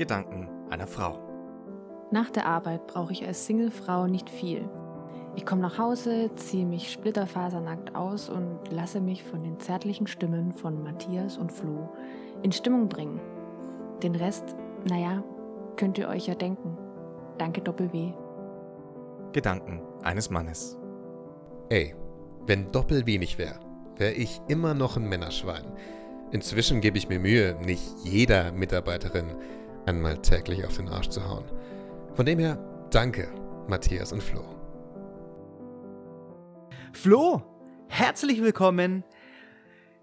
Gedanken einer Frau. Nach der Arbeit brauche ich als Singlefrau nicht viel. Ich komme nach Hause, ziehe mich splitterfasernackt aus und lasse mich von den zärtlichen Stimmen von Matthias und Flo in Stimmung bringen. Den Rest, naja, könnt ihr euch ja denken. Danke Doppel-W. Gedanken eines Mannes. Ey, wenn Doppel wenig wäre, wäre ich immer noch ein Männerschwein. Inzwischen gebe ich mir Mühe, nicht jeder Mitarbeiterin einmal täglich auf den Arsch zu hauen. Von dem her, danke, Matthias und Flo. Flo, herzlich willkommen.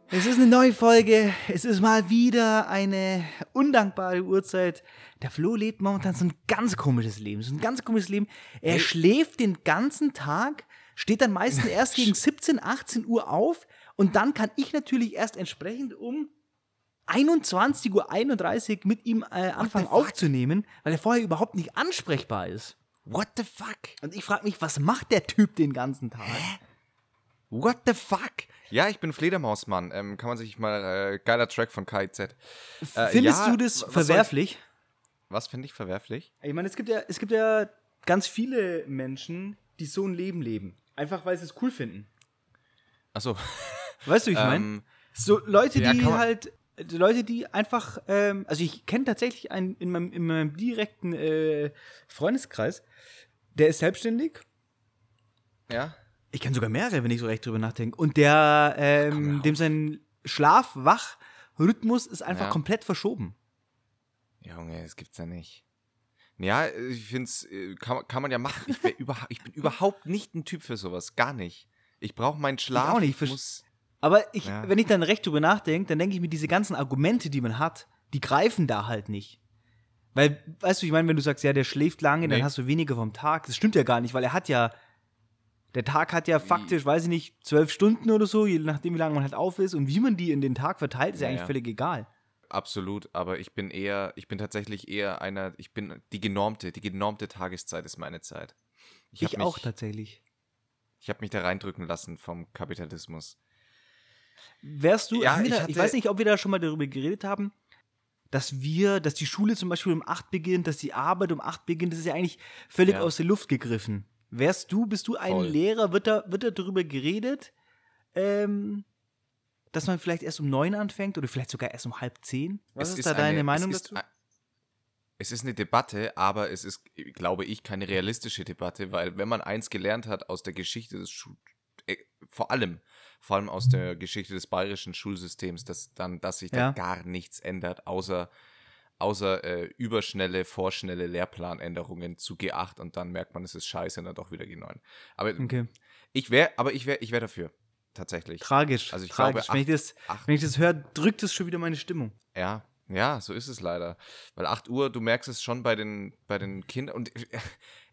Es ist eine neue Folge. Es ist mal wieder eine undankbare Uhrzeit. Der Flo lebt momentan so ein ganz komisches Leben. So ein ganz komisches Leben. Er Hey. schläft den ganzen Tag, steht dann meistens erst gegen 17, 18 Uhr auf und dann kann ich natürlich erst entsprechend um 21.31 Uhr mit ihm äh, anfangen aufzunehmen, weil er vorher überhaupt nicht ansprechbar ist. What the fuck? Und ich frage mich, was macht der Typ den ganzen Tag? What the fuck? Ja, ich bin Fledermausmann. Ähm, kann man sich mal äh, geiler Track von KIZ. Äh, Findest ja, du das verwerflich? Was finde ich verwerflich? Ich meine, es gibt ja, es gibt ja ganz viele Menschen, die so ein Leben leben. Einfach weil sie es cool finden. Achso. Weißt du, wie ich meine? ähm, So Leute, ja, die halt, Leute, die einfach, ähm, also ich kenne tatsächlich einen in meinem, in meinem direkten äh, Freundeskreis, der ist selbstständig. ja. Ich kenne sogar mehrere, wenn ich so recht drüber nachdenke. Und der, ähm, auf. dem sein Schlaf-Wach-Rhythmus ist einfach Ja. komplett verschoben. Junge, das gibt's ja nicht. Ja, ich finde es, kann, kann man ja machen. Ich, überha ich bin überhaupt nicht ein Typ für sowas. Gar nicht. Ich brauche meinen Schlaf. auch nicht. Ich muss, Aber ich, Ja. wenn ich dann recht drüber nachdenke, dann denke ich mir, diese ganzen Argumente, die man hat, die greifen da halt nicht. Weil, weißt du, ich meine, wenn du sagst, ja, der schläft lange, dann Nee. hast du weniger vom Tag. Das stimmt ja gar nicht, weil er hat ja, der Tag hat ja faktisch, weiß ich nicht, zwölf Stunden oder so, je nachdem, wie lange man halt auf ist. Und wie man die in den Tag verteilt, ist ja, Ja, eigentlich völlig egal. absolut, aber ich bin eher, ich bin tatsächlich eher einer, ich bin die genormte, die genormte Tageszeit ist meine Zeit. Ich, hab mich, auch tatsächlich. Ich habe mich da reindrücken lassen vom Kapitalismus. Wärst du, Ja, ich da, ich, hatte- weiß nicht, ob wir da schon mal darüber geredet haben, dass wir, dass die Schule zum Beispiel um 8 beginnt, dass die Arbeit um 8 beginnt, das ist ja eigentlich völlig Ja. aus der Luft gegriffen. Wärst du, bist du ein Voll. Lehrer, wird da, wird da darüber geredet, ähm, dass man vielleicht erst um 9 anfängt oder vielleicht sogar erst um halb 10? Was Es ist, da deine eine- Meinung es ist dazu? ein- Es ist eine Debatte, aber es ist, glaube ich, keine realistische Debatte, weil wenn man eins gelernt hat aus der Geschichte des Schu äh, vor allem, vor allem aus der Geschichte des bayerischen Schulsystems, dass dann, dass sich Ja. da gar nichts ändert, außer außer äh, überschnelle, vorschnelle Lehrplanänderungen zu G8 und dann merkt man, es ist scheiße und dann doch wieder G9. Aber Okay. ich wäre, aber ich wäre, ich wäre dafür. Tatsächlich. Tragisch. Also ich tragisch. glaube, wenn, ich das, acht- wenn ich das höre, drückt es schon wieder meine Stimmung. Ja, ja, so ist es leider. Weil 8 Uhr, du merkst es schon bei den, bei den Kindern. Und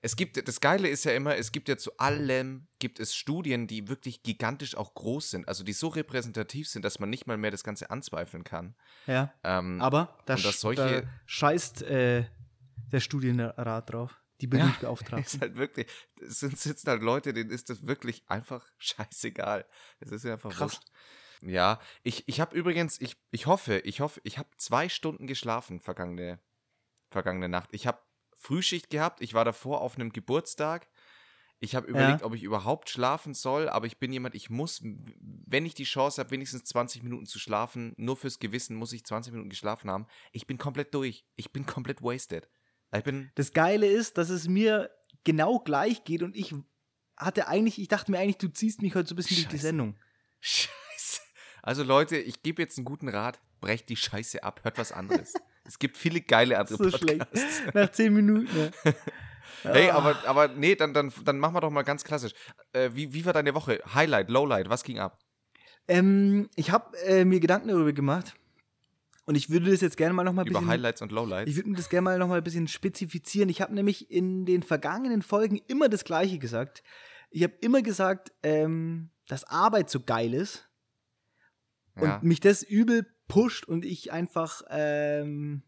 es gibt, das Geile ist ja immer, es gibt ja zu allem, gibt es Studien, die wirklich gigantisch auch groß sind. Also die so repräsentativ sind, dass man nicht mal mehr das Ganze anzweifeln kann. Ja. Ähm, Aber da, dass solche- da scheißt äh, der Studienrat drauf. Die Bildungsbeauftragten. ist halt wirklich, es sind, sitzen halt Leute, denen ist das wirklich einfach scheißegal. Es ist ja einfach Krass. wurscht. Ja, ich, ich habe übrigens, ich, ich hoffe, ich hoffe, ich habe zwei Stunden geschlafen vergangene, vergangene Nacht. Ich habe Frühschicht gehabt, ich war davor auf einem Geburtstag. Ich habe überlegt, ob ich überhaupt schlafen soll, aber ich bin jemand, ich muss, wenn ich die Chance habe, wenigstens 20 Minuten zu schlafen, nur fürs Gewissen muss ich 20 Minuten geschlafen haben. Ich bin komplett durch. Ich bin komplett wasted. Ich bin, Das Geile ist, dass es mir genau gleich geht und ich hatte eigentlich, ich dachte mir eigentlich, du ziehst mich heute so ein bisschen durch die Scheiße. Sendung. Scheiße. Also Leute, ich gebe jetzt einen guten Rat. Brecht die Scheiße ab, hört was anderes. es gibt viele geile andere So schlecht. Podcasts. Nach zehn Minuten. Hey, Ah. aber, aber nee, dann, dann, dann machen wir doch mal ganz klassisch. Äh, wie, wie war deine Woche? Highlight, Lowlight, was ging ab? Ähm, ich habe äh, mir Gedanken darüber gemacht und ich würde das jetzt gerne mal noch mal ein Über bisschen. Highlights und Lowlights? Ich würde mir das gerne mal noch mal ein bisschen spezifizieren. Ich habe nämlich in den vergangenen Folgen immer das Gleiche gesagt. Ich habe immer gesagt, ähm, dass Arbeit so geil ist und ja. mich das übel pusht und ich einfach, ähm,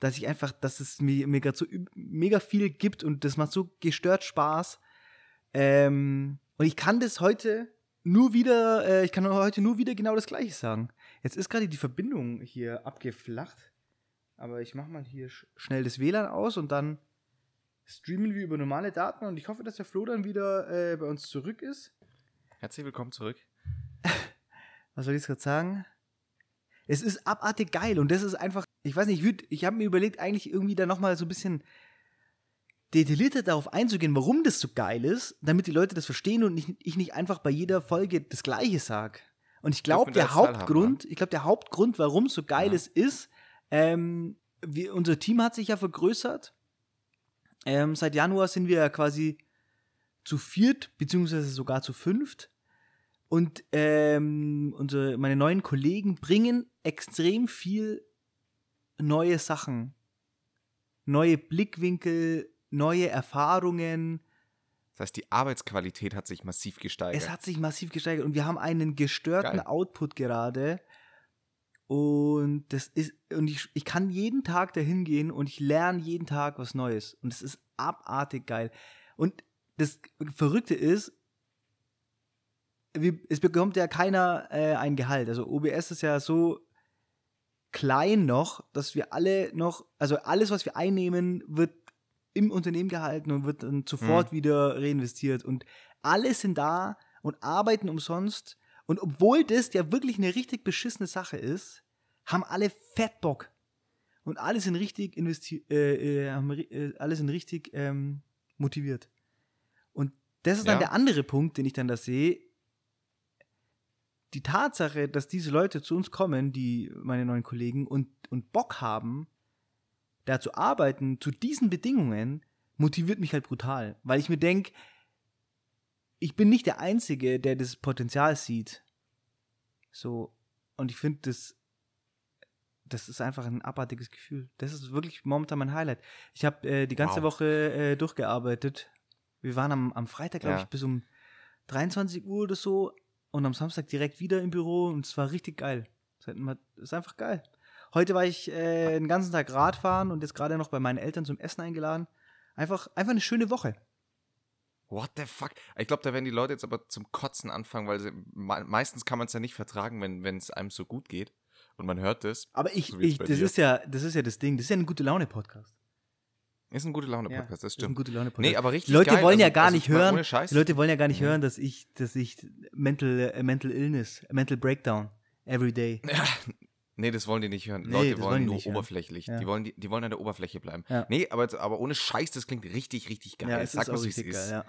dass ich einfach, dass es mir, mir gerade so mega viel gibt und das macht so gestört Spaß. Ähm, und ich kann das heute nur wieder, äh, ich kann heute nur wieder genau das Gleiche sagen. Jetzt ist gerade die Verbindung hier abgeflacht. Aber ich mache mal hier sch schnell das WLAN aus und dann streamen wir über normale Daten und ich hoffe, dass der Flo dann wieder äh, bei uns zurück ist. Herzlich willkommen zurück. Was soll ich jetzt gerade sagen? Es ist abartig geil und das ist einfach, ich weiß nicht, ich, würd- ich habe mir überlegt, eigentlich irgendwie da nochmal so ein bisschen detaillierter darauf einzugehen, warum das so geil ist, damit die Leute das verstehen und ich, ich nicht einfach bei jeder Folge das Gleiche sag. Und ich glaube, der Hauptgrund, ich glaube, der Hauptgrund, warum es so geil Ja. ist, ist, ähm, wir, unser Team hat sich ja vergrößert. Ähm, seit Januar sind wir ja quasi zu viert, beziehungsweise sogar zu fünft. Und ähm, unsere, meine neuen Kollegen bringen extrem viel neue Sachen. Neue Blickwinkel, neue Erfahrungen. Das heißt, die Arbeitsqualität hat sich massiv gesteigert. Es hat sich massiv gesteigert und wir haben einen gestörten Geil. Output gerade. Und das ist, und ich, ich kann jeden Tag dahin gehen und ich lerne jeden Tag was Neues. Und es ist abartig geil. Und das Verrückte ist, wir, es bekommt ja keiner äh, ein Gehalt. Also OBS ist ja so klein noch, dass wir alle noch, also alles, was wir einnehmen, wird im Unternehmen gehalten und wird dann sofort wieder reinvestiert. Und alle sind da und arbeiten umsonst. Und obwohl das ja wirklich eine richtig beschissene Sache ist, haben alle fett Bock. Und alle sind richtig investi äh, äh, haben, äh, alle sind richtig ähm, motiviert. Und das ist dann Ja. der andere Punkt, den ich dann da sehe. Die Tatsache, dass diese Leute zu uns kommen, die meine neuen Kollegen, und, und Bock haben, da zu arbeiten, zu diesen Bedingungen, motiviert mich halt brutal. Weil ich mir denke, ich bin nicht der Einzige, der das Potenzial sieht. So, und ich finde, das, das ist einfach ein abartiges Gefühl. Das ist wirklich momentan mein Highlight. Ich habe äh, die ganze Wow. Woche äh, durchgearbeitet. Wir waren am, am Freitag, glaube Ja. ich, bis um 23 Uhr oder so und am Samstag direkt wieder im Büro und es war richtig geil. Es es ist einfach geil. Heute war ich äh, den ganzen Tag Radfahren und jetzt gerade noch bei meinen Eltern zum Essen eingeladen. Einfach, einfach eine schöne Woche. What the fuck? Ich glaube, da werden die Leute jetzt aber zum Kotzen anfangen, weil sie, me meistens kann man es ja nicht vertragen, wenn es einem so gut geht. Und man hört das. Aber ich, So ich das ist ja, das ist ja das Ding. Das ist ja ein gute Laune Podcast. Ist ein gute Laune-Podcast, das ist ein stimmt. gute Laune Podcast. Nee, aber richtig Leute geil. wollen ja Also- gar also nicht hören. Die Leute wollen ja gar nicht Mhm. hören, dass ich, dass ich mental, äh, mental illness, mental breakdown every day. Nee, das wollen die nicht hören. Nee, Leute das wollen nur oberflächlich. Ja. Die, wollen, die, die wollen an der Oberfläche bleiben. Ja. Nee, aber, aber ohne Scheiß, das klingt richtig, richtig geil. Ja, es Sag ist mal, wie es ist. geil, ja.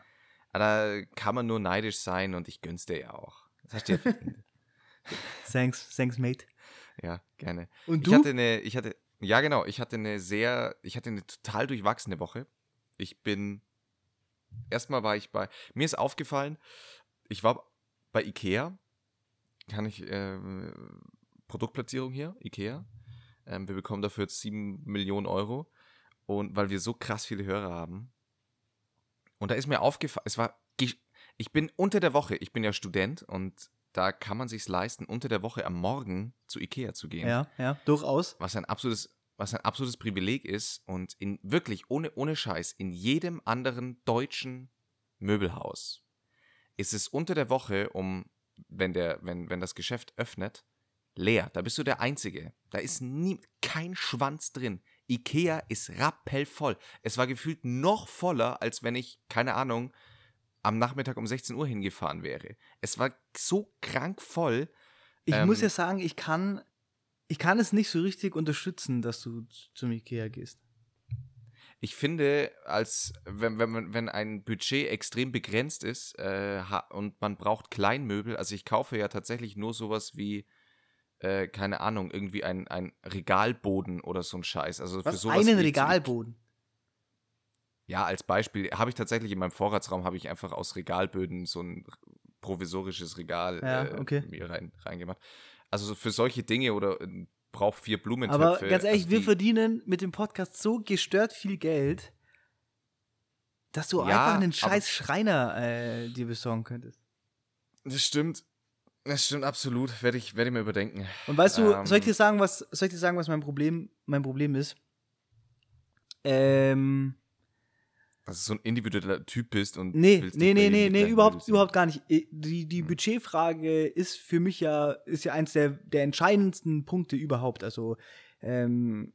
Da kann man nur neidisch sein und ich gönn's dir ja auch. Das hast du ja. Thanks, thanks, mate. Ja, gerne. Und Ich du? hatte eine, ich hatte, ja genau, ich hatte eine sehr, ich hatte eine total durchwachsene Woche. Ich bin, erstmal war ich bei, mir ist aufgefallen, ich war bei Ikea, kann ich, äh, Produktplatzierung hier, Ikea. Ähm, wir bekommen dafür jetzt 7 Millionen Euro. Und weil wir so krass viele Hörer haben. Und da ist mir aufgefallen, es war, ich bin unter der Woche, ich bin ja Student und da kann man sich's leisten, unter der Woche am Morgen zu Ikea zu gehen ja, ja, durchaus. was ein absolutes, was ein absolutes Privileg ist und in wirklich ohne, ohne Scheiß, in jedem anderen deutschen Möbelhaus ist es unter der Woche um, wenn der, wenn, wenn das Geschäft öffnet, leer. Da bist du der Einzige. Da ist nie, kein Schwanz drin. Ikea ist rappellvoll. Es war gefühlt noch voller, als wenn ich, keine Ahnung, am Nachmittag um 16 Uhr hingefahren wäre. Es war so krank voll. Ich Ähm, muss ja sagen, ich kann, ich kann es nicht so richtig unterstützen, dass du zum Ikea gehst. Ich finde, als wenn, wenn, man- wenn ein Budget extrem begrenzt ist äh, und man braucht Kleinmöbel, also ich kaufe ja tatsächlich nur sowas wie, äh, keine Ahnung, irgendwie ein, ein Regalboden oder so ein Scheiß. Also für Was? sowas Einen Regalboden. Ja, als Beispiel habe ich tatsächlich in meinem Vorratsraum habe ich einfach aus Regalböden so ein provisorisches Regal Ja, äh, okay. mir rein, reingemacht. Also so für solche Dinge oder äh, braucht vier Blumentöpfe. Aber ganz ehrlich, also wir die- verdienen mit dem Podcast so gestört viel Geld, dass du Ja, einfach einen scheiß Schreiner äh, dir besorgen könntest. Das stimmt. Das stimmt absolut. Werde ich, werde ich mir überdenken. Und weißt du, Ähm. soll ich dir sagen, was soll ich dir sagen, was mein Problem, mein Problem ist? Ähm, dass du so ein individueller Typ bist und nee, willst nee, nee, nee, nee, überhaupt, überhaupt gar nicht. Eh, Die, die Budgetfrage ist für mich ja, ist ja eins der, der entscheidendsten Punkte überhaupt. Also, ähm,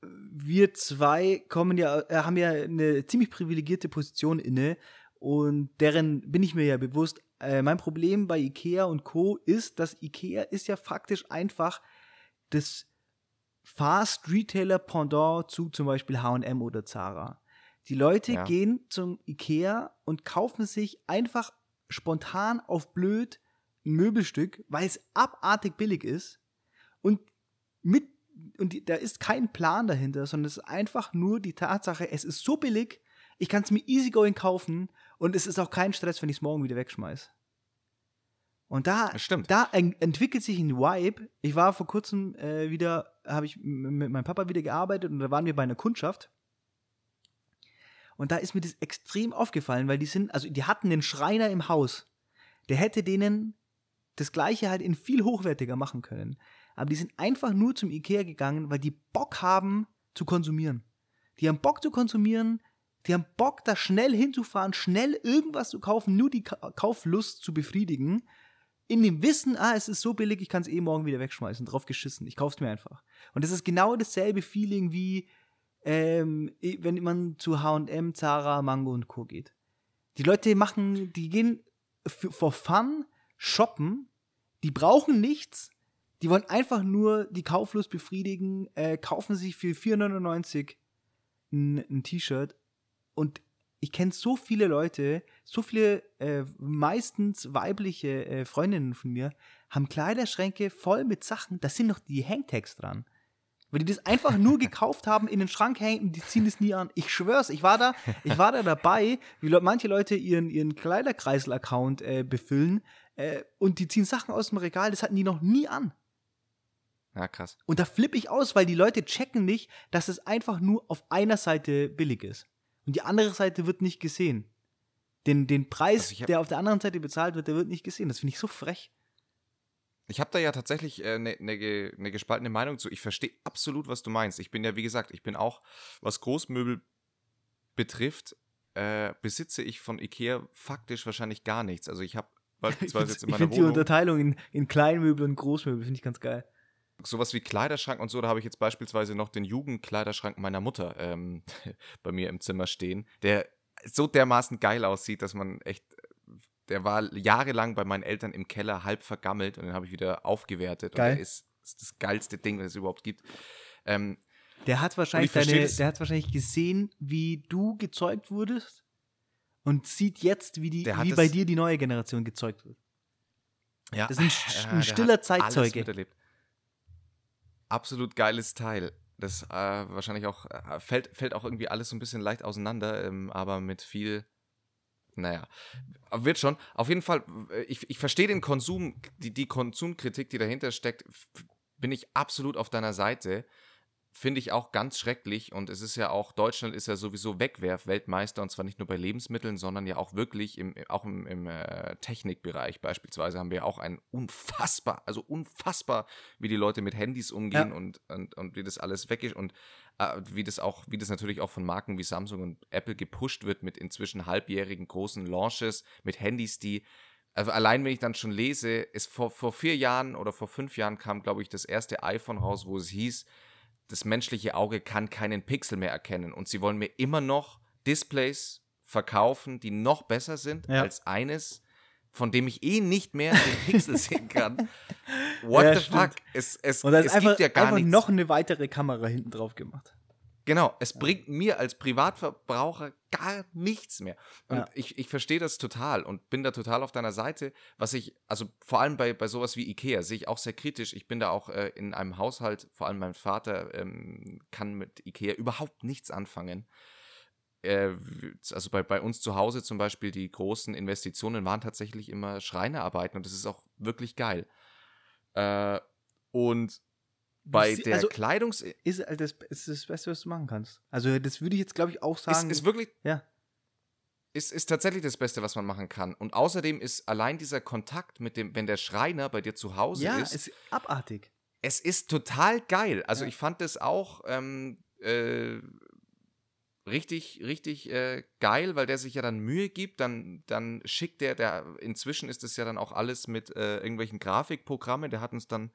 wir zwei kommen ja, äh, haben ja eine ziemlich privilegierte Position inne und deren bin ich mir ja bewusst. Äh, mein Problem bei Ikea und Co. ist, dass Ikea ist ja faktisch einfach das Fast Retailer Pendant zu zum Beispiel H&M oder Zara. Die Leute Ja. gehen zum Ikea und kaufen sich einfach spontan auf blöd ein Möbelstück, weil es abartig billig ist und mit und die, da ist kein Plan dahinter, sondern es ist einfach nur die Tatsache, es ist so billig, ich kann es mir easygoing kaufen und es ist auch kein Stress, wenn ich es morgen wieder wegschmeiß. Und da, da en entwickelt sich ein Vibe. Ich war vor kurzem äh, wieder, habe ich mit meinem Papa wieder gearbeitet und da waren wir bei einer Kundschaft. Und da ist mir das extrem aufgefallen, weil die sind, also die hatten einen Schreiner im Haus. Der hätte denen das Gleiche halt in viel hochwertiger machen können. Aber die sind einfach nur zum Ikea gegangen, weil die Bock haben zu konsumieren. Die haben Bock zu konsumieren, die haben Bock, da schnell hinzufahren, schnell irgendwas zu kaufen, nur die Ka Kauflust zu befriedigen. In dem Wissen, ah, es ist so billig, ich kann es eh morgen wieder wegschmeißen. Drauf geschissen. Ich kauf's mir einfach. Und das ist genau dasselbe Feeling wie, ähm, wenn man zu HM, Zara, Mango und Co. geht. Die Leute machen, die gehen for fun shoppen, die brauchen nichts, die wollen einfach nur die Kauflust befriedigen, äh, kaufen sich für 4,99 ein, ein T-Shirt und ich kenne so viele Leute, so viele äh, meistens weibliche äh, Freundinnen von mir, haben Kleiderschränke voll mit Sachen, da sind noch die Hangtags dran. Weil die das einfach nur gekauft haben, in den Schrank hängen und die ziehen das nie an. Ich schwör's, ich war da, ich war da dabei, wie le manche Leute ihren, ihren Kleiderkreisel-Account äh, befüllen äh, und die ziehen Sachen aus dem Regal, das hatten die noch nie an. Ja, krass. Und da flippe ich aus, weil die Leute checken nicht, dass es einfach nur auf einer Seite billig ist. Und die andere Seite wird nicht gesehen. Den, den Preis, Also der auf der anderen Seite bezahlt wird, der wird nicht gesehen. Das finde ich so frech. Ich habe da ja tatsächlich eine äh, ne, ge- ne gespaltene Meinung zu. Ich verstehe absolut, was du meinst. Ich bin ja, wie gesagt, ich bin auch, was Großmöbel betrifft, äh, besitze ich von Ikea faktisch wahrscheinlich gar nichts. Also ich habe Ich beispielsweise jetzt in finde meiner die Wohnung Unterteilung in, in Kleinmöbel und Großmöbel, finde ich ganz geil. sowas wie Kleiderschrank und so. Da habe ich jetzt beispielsweise noch den Jugendkleiderschrank meiner Mutter ähm, bei mir im Zimmer stehen, der so dermaßen geil aussieht, dass man echt der war jahrelang bei meinen Eltern im Keller halb vergammelt und den habe ich wieder aufgewertet. Geil. Und der ist, ist das geilste Ding, das es überhaupt gibt. Ähm, Der hat wahrscheinlich, deine, der hat wahrscheinlich gesehen, wie du gezeugt wurdest und sieht jetzt, wie, die, wie bei dir die neue Generation gezeugt wird. ja, Das ist ein, ja, ein stiller Zeitzeuge. Absolut geiles Teil. Das äh, wahrscheinlich auch, äh, fällt, fällt auch irgendwie alles so ein bisschen leicht auseinander, ähm, aber mit viel, naja, wird schon. Auf jeden Fall, äh, ich, ich verstehe den Konsum, die, die Konsumkritik, die dahinter steckt, bin ich absolut auf deiner Seite. Finde ich auch ganz schrecklich und es ist ja auch, Deutschland ist ja sowieso Wegwerf-Weltmeister und zwar nicht nur bei Lebensmitteln, sondern ja auch wirklich im, auch im, im äh, Technikbereich beispielsweise haben wir auch ein unfassbar, also unfassbar, wie die Leute mit Handys umgehen Ja. und, und, und wie das alles weg ist und wie das auch, wie das natürlich auch von Marken wie Samsung und Apple gepusht wird mit inzwischen halbjährigen großen Launches, mit Handys, die also allein wenn ich dann schon lese, ist vor, vor vier Jahren oder vor fünf Jahren kam, glaube ich, das erste iPhone raus, wo es hieß, das menschliche Auge kann keinen Pixel mehr erkennen. Und sie wollen mir immer noch Displays verkaufen, die noch besser sind Ja. als eines, von dem ich eh nicht mehr den Pixel sehen kann. What Ja, the stimmt. fuck? Es, es, Und da ist einfach, gibt ja gar einfach nichts. noch eine weitere Kamera hinten drauf gemacht. Genau, es bringt mir als Privatverbraucher gar nichts mehr. Und Ja. ich, ich verstehe das total und bin da total auf deiner Seite. Was ich, also vor allem bei, bei sowas wie Ikea, sehe ich auch sehr kritisch. Ich bin da auch äh, in einem Haushalt, vor allem mein Vater ähm, kann mit Ikea überhaupt nichts anfangen. Äh, also bei, bei uns zu Hause zum Beispiel, die großen Investitionen waren tatsächlich immer Schreinerarbeiten und das ist auch wirklich geil. Äh, und bei der also- Kleidungs... Ist halt das, ist das Beste, was du machen kannst. Also, das würde ich jetzt, glaube ich, auch Ist, sagen. ist wirklich ja. ist, ist tatsächlich das Beste, was man machen kann. Und außerdem ist allein dieser Kontakt mit dem, wenn der Schreiner bei dir zu Hause ja, ist, ist abartig. es ist total geil. Also Ja. ich fand das auch ähm, äh, richtig, richtig äh, geil, weil der sich ja dann Mühe gibt, dann, dann schickt der, der, inzwischen ist es ja dann auch alles mit äh, irgendwelchen Grafikprogrammen, der hat uns dann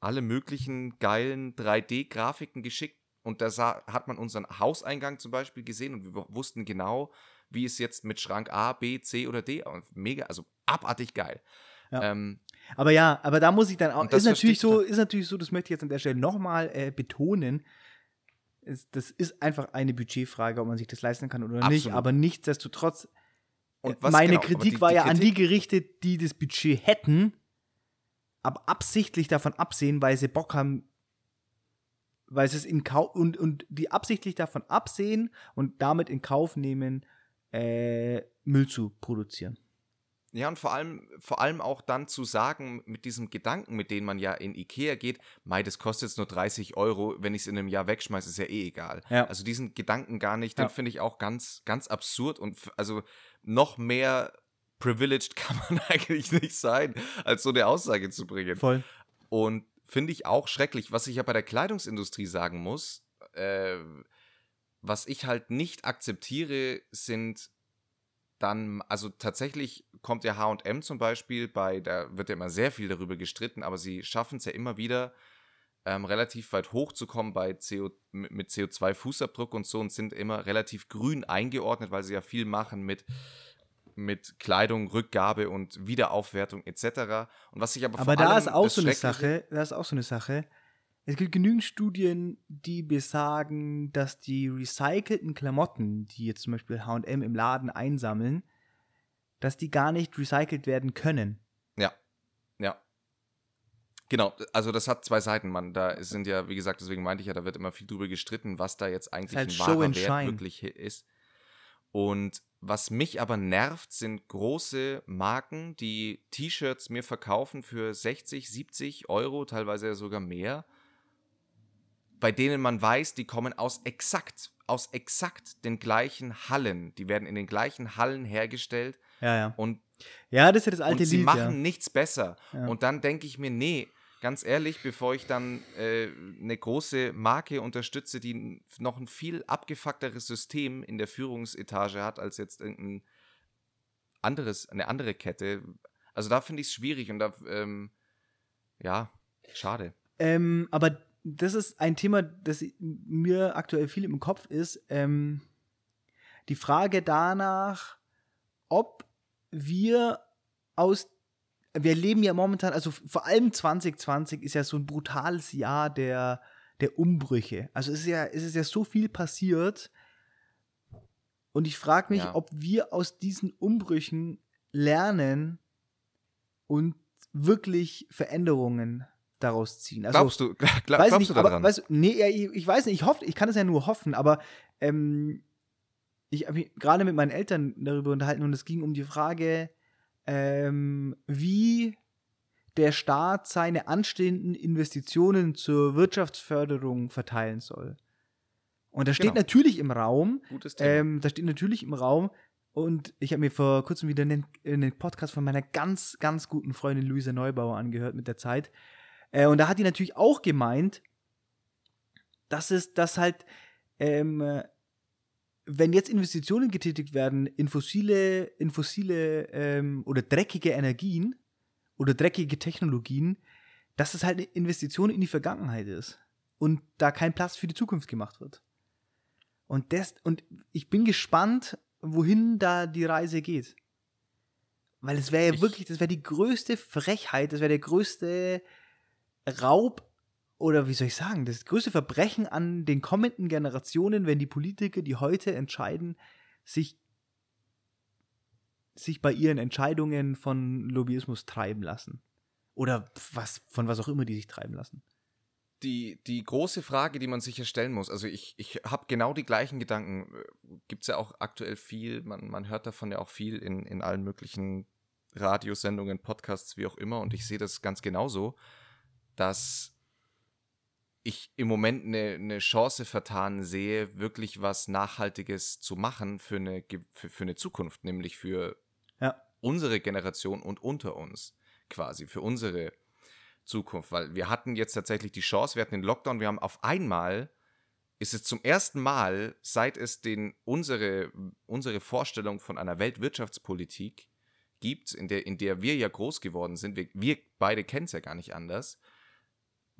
alle möglichen geilen 3D-Grafiken geschickt, und da sah, hat man unseren Hauseingang zum Beispiel gesehen und wir wussten genau, wie es jetzt mit Schrank A, B, C oder D. Mega, also abartig geil. Ja. Ähm, Aber ja, aber da muss ich dann auch, ist natürlich so, ist natürlich so, das möchte ich jetzt an der Stelle nochmal äh, betonen. Es, das ist einfach eine Budgetfrage, ob man sich das leisten kann oder nicht. Absolut. Aber nichtsdestotrotz, äh, was, meine genau, Kritik die- war die ja an die Kritik- gerichtet, die das Budget hätten, aber absichtlich davon absehen, weil sie Bock haben, weil sie es in Kauf und, und die absichtlich davon absehen und damit in Kauf nehmen, äh, Müll zu produzieren. Ja, und vor allem, vor allem auch dann zu sagen, mit diesem Gedanken, mit dem man ja in Ikea geht, mei, das kostet jetzt nur 30 Euro, wenn ich es in einem Jahr wegschmeiße, ist ja eh egal. Ja. Also diesen Gedanken gar nicht, Ja. den finde ich auch ganz, ganz absurd und also noch mehr privileged kann man eigentlich nicht sein, als so eine Aussage zu bringen. Voll. Und finde ich auch schrecklich. Was ich ja bei der Kleidungsindustrie sagen muss, äh, was ich halt nicht akzeptiere, sind dann, also tatsächlich kommt ja HM zum Beispiel bei, da wird ja immer sehr viel darüber gestritten, aber sie schaffen es ja immer wieder, ähm, relativ weit hochzukommen bei CO, mit mit CO2-Fußabdruck und so und sind immer relativ grün eingeordnet, weil sie ja viel machen mit, mit Kleidung, Rückgabe und Wiederaufwertung etc. Und was ich aber, Aber vor da allem ist auch so eine Sache, da ist auch so eine Sache. Es gibt genügend Studien, die besagen, dass die recycelten Klamotten, die jetzt zum Beispiel H&M im Laden einsammeln, dass die gar nicht recycelt werden können. Ja, ja. Genau, also das hat zwei Seiten, Mann. Da sind ja, wie gesagt, deswegen meinte ich ja, da wird immer viel drüber gestritten, was da jetzt eigentlich halt ein wahrer Wert Shine. wirklich ist. Und was mich aber nervt, sind große Marken, die T-Shirts mir verkaufen für 60, 70 Euro, teilweise sogar mehr, bei denen man weiß, die kommen aus exakt, aus exakt den gleichen Hallen. Die werden in den gleichen Hallen hergestellt Ja, ja. und Ja, das ist ja das alte und sie Lied, machen ja. nichts besser. Ja. Und dann denke ich mir, nee, ganz ehrlich, bevor ich dann äh, eine große Marke unterstütze, die noch ein viel abgefuckteres System in der Führungsetage hat als jetzt irgendein anderes, eine andere Kette. Also da finde ich es schwierig und da, ähm, ja, schade. Ähm, aber das ist ein Thema, das mir aktuell viel im Kopf ist. Ähm, die Frage danach, ob wir aus, wir leben ja momentan, also vor allem 2020 ist ja so ein brutales Jahr der, der Umbrüche. Also es ist ja, es ist ja so viel passiert. Und ich frage mich, Ja. ob wir aus diesen Umbrüchen lernen und wirklich Veränderungen daraus ziehen. Also, Glaubst du, glaub, weiß glaubst nicht, du daran? aber weißt, nee, ja, ich, ich weiß nicht, ich hoffe, ich kann es ja nur hoffen, aber ähm, ich habe mich gerade mit meinen Eltern darüber unterhalten und es ging um die Frage, ähm, wie der Staat seine anstehenden Investitionen zur Wirtschaftsförderung verteilen soll. Und da steht Genau. natürlich im Raum, ähm, da steht natürlich im Raum, und ich habe mir vor kurzem wieder einen, einen Podcast von meiner ganz, ganz guten Freundin Luisa Neubauer angehört mit der Zeit. Äh, und da hat die natürlich auch gemeint, dass es, dass halt, ähm, äh, wenn jetzt Investitionen getätigt werden in fossile, in fossile ähm, oder dreckige Energien oder dreckige Technologien, dass es halt eine Investition in die Vergangenheit ist und da kein Platz für die Zukunft gemacht wird. Und, das, und ich bin gespannt, wohin da die Reise geht. Weil es wäre ja Ich- wirklich, das wäre die größte Frechheit, das wäre der größte Raub oder wie soll ich sagen, das größte Verbrechen an den kommenden Generationen, wenn die Politiker, die heute entscheiden, sich, sich bei ihren Entscheidungen von Lobbyismus treiben lassen. Oder was, von was auch immer die sich treiben lassen. die, die große Frage, die man sich ja stellen muss, also ich, ich habe genau die gleichen Gedanken, gibt es ja auch aktuell viel, man, man hört davon ja auch viel in, in allen möglichen Radiosendungen, Podcasts, wie auch immer, und ich sehe das ganz genauso, dass ich im Moment eine, eine Chance vertan sehe, wirklich was Nachhaltiges zu machen für eine, für, für eine Zukunft, nämlich für Ja. unsere Generation und unter uns quasi, für unsere Zukunft, weil wir hatten jetzt tatsächlich die Chance, wir hatten den Lockdown, wir haben auf einmal, ist es zum ersten Mal, seit es den, unsere, unsere Vorstellung von einer Weltwirtschaftspolitik gibt, in der, in der wir ja groß geworden sind, wir, wir beide kennen es ja gar nicht anders,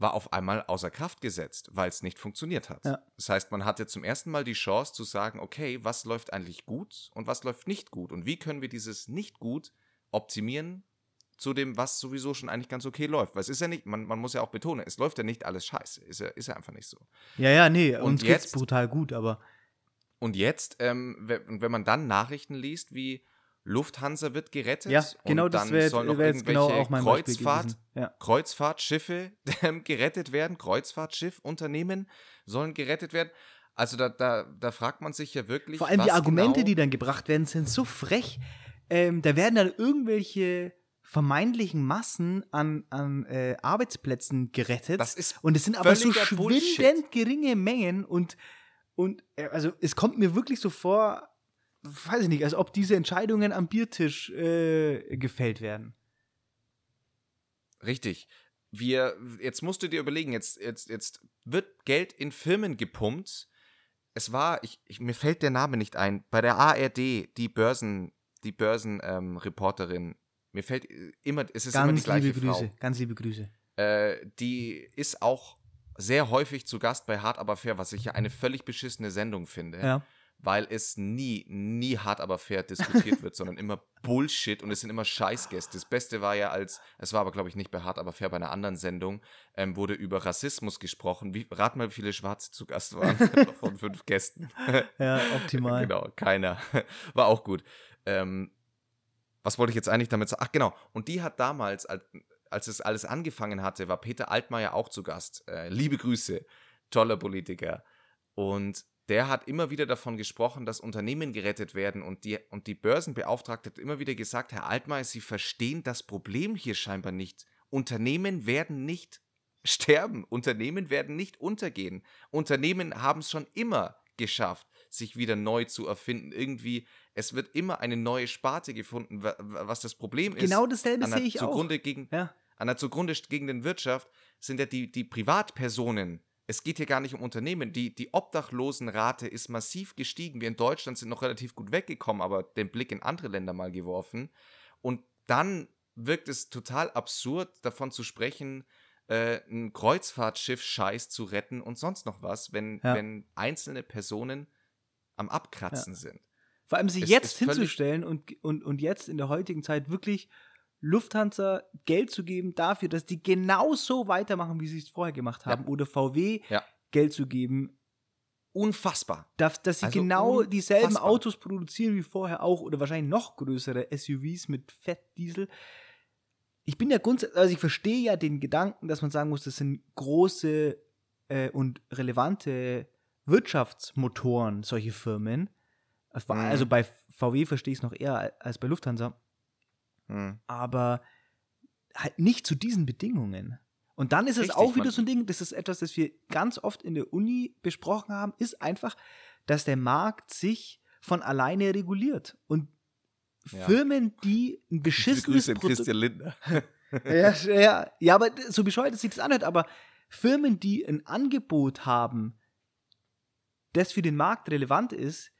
war auf einmal außer Kraft gesetzt, weil es nicht funktioniert hat. Ja. Das heißt, man hatte zum ersten Mal die Chance zu sagen, okay, was läuft eigentlich gut und was läuft nicht gut und wie können wir dieses nicht gut optimieren zu dem, was sowieso schon eigentlich ganz okay läuft. Weil es ist ja nicht, man, man muss ja auch betonen, es läuft ja nicht alles scheiße. Ist ja, ist ja einfach nicht so. Ja, ja, nee, Und uns geht's jetzt- brutal gut, aber Und jetzt, ähm, we- wenn man dann Nachrichten liest, wie Lufthansa wird gerettet ja, genau und das dann wäre sollen noch wär jetzt genau irgendwelche auch mein Kreuzfahrt. Ja. Kreuzfahrtschiffe ähm, gerettet werden, Kreuzfahrtschiffunternehmen sollen gerettet werden. Also da, da, da fragt man sich ja wirklich. Vor allem die Argumente, genau, die dann gebracht werden, sind so frech. Ähm, da werden dann irgendwelche vermeintlichen Massen an, an äh, Arbeitsplätzen gerettet. Das ist und es sind aber so völliger Bullshit. schwindend geringe Mengen und, und äh, also es kommt mir wirklich so vor, weiß ich nicht, als ob diese Entscheidungen am Biertisch äh, gefällt werden. Richtig. Wir, jetzt musst du dir überlegen, jetzt, jetzt, jetzt wird Geld in Firmen gepumpt. Es war, ich, ich, mir fällt der Name nicht ein, bei der ARD, die Börsen, die Börsenreporterin, mir fällt äh, immer, es ist immer die Ganz gleiche liebe Frau. Grüße, ganz liebe Grüße. Äh, die ist auch sehr häufig zu Gast bei Hart aber fair, was ich ja eine völlig beschissene Sendung finde, Ja. Weil es nie, nie hart aber fair diskutiert wird, sondern immer Bullshit und es sind immer Scheißgäste. Das Beste war ja als, es war aber glaube ich nicht bei Hart aber fair, bei einer anderen Sendung, ähm, wurde über Rassismus gesprochen. Wie, rat mal, wie viele Schwarze zu Gast waren von fünf Gästen. Ja, optimal. Genau, keiner. War auch gut. Ähm, was wollte ich jetzt eigentlich damit sagen? Ach, genau. Und die hat damals, als, als es alles angefangen hatte, war Peter Altmaier auch zu Gast. Äh, liebe Grüße, toller Politiker. Und der hat immer wieder davon gesprochen, dass Unternehmen gerettet werden und die, und die Börsenbeauftragte hat immer wieder gesagt, Herr Altmaier, Sie verstehen das Problem hier scheinbar nicht. Unternehmen werden nicht sterben. Unternehmen werden nicht untergehen. Unternehmen haben es schon immer geschafft, sich wieder neu zu erfinden. Irgendwie, es wird immer eine neue Sparte gefunden, wa- wa- was das Problem ist. Genau dasselbe sehe ich auch. zugrunde Gegen, Ja. an der zugrunde liegenden Wirtschaft sind ja die, die Privatpersonen. Es geht hier gar nicht um Unternehmen. Die, die Obdachlosenrate ist massiv gestiegen. Wir in Deutschland sind noch relativ gut weggekommen, aber den Blick in andere Länder mal geworfen. Und dann wirkt es total absurd, davon zu sprechen, äh, ein Kreuzfahrtschiff Scheiß zu retten und sonst noch was, wenn, Ja. wenn einzelne Personen am Abkratzen sind. Vor allem sich Es jetzt hinzustellen und, und, und jetzt in der heutigen Zeit wirklich Lufthansa Geld zu geben dafür, dass die genau so weitermachen, wie sie es vorher gemacht haben. Oder VW Ja. Geld zu geben, Unfassbar. dass, dass sie Also genau dieselben unfassbar. Autos produzieren wie vorher auch oder wahrscheinlich noch größere SUVs mit Fettdiesel. Ich bin ja grundsätzlich, also ich verstehe ja den Gedanken, dass man sagen muss, das sind große äh, und relevante Wirtschaftsmotoren, solche Firmen. Also Mhm. Also bei VW verstehe ich es noch eher als bei Lufthansa, Hm. aber halt nicht zu diesen Bedingungen. Und dann ist es Richtig, auch wieder so ein Ding, das ist etwas, das wir ganz oft in der Uni besprochen haben, ist einfach, dass der Markt sich von alleine reguliert. Und Ja. Firmen, die ein beschissenes Grüße Produkt Christian Lindner. ja, ja, ja, aber so bescheuert es sich das anhört, aber Firmen, die ein Angebot haben, das für den Markt relevant ist.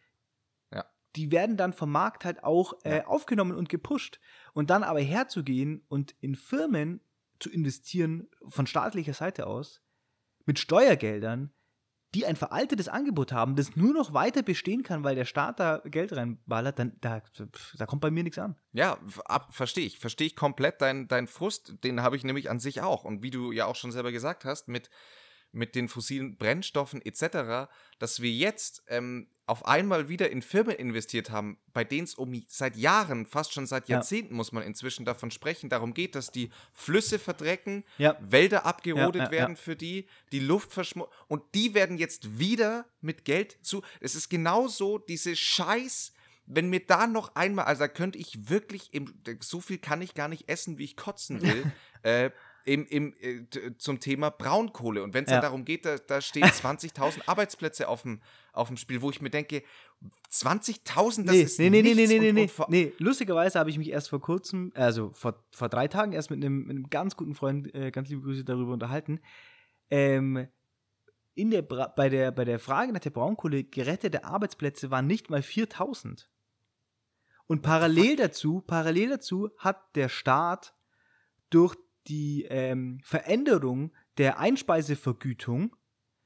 Die werden dann vom Markt halt auch äh, aufgenommen und gepusht. Und dann aber herzugehen und in Firmen zu investieren von staatlicher Seite aus, mit Steuergeldern, die ein veraltetes Angebot haben, das nur noch weiter bestehen kann, weil der Staat da Geld reinballert, dann da, da kommt bei mir nichts an. Ja, verstehe ich. Verstehe ich komplett deinen dein Frust. Den habe ich nämlich an sich auch. Und wie du ja auch schon selber gesagt hast, mit, mit den fossilen Brennstoffen etc., dass wir jetzt ähm, auf einmal wieder in Firmen investiert haben, bei denen es um seit Jahren, fast schon seit Ja. Jahrzehnten muss man inzwischen davon sprechen, darum geht, dass die Flüsse verdrecken, Ja. Wälder abgerodet Ja, ja, werden für die, die Luft verschmutzt. Und die werden jetzt wieder mit Geld zu. Es ist genauso diese Scheiß. Wenn mir da noch einmal, also da könnte ich wirklich, im, so viel kann ich gar nicht essen, wie ich kotzen will, äh, im, im, äh, t- zum Thema Braunkohle. Und wenn es Ja. darum geht, da, da stehen 20.000 Arbeitsplätze auf dem, auf dem Spiel, wo ich mir denke, 20.000, das nee, ist nee, nee, nee, nichts nee, nee, nee, vor- nee. Lustigerweise habe ich mich erst vor kurzem, also vor, vor drei Tagen erst mit einem, mit einem ganz guten Freund, äh, ganz liebe Grüße darüber unterhalten. Ähm, in der, Bra bei, der, bei der Frage nach der Braunkohle gerettete Arbeitsplätze waren nicht mal 4000. Und parallel dazu, parallel dazu hat der Staat durch die ähm, Veränderung der Einspeisevergütung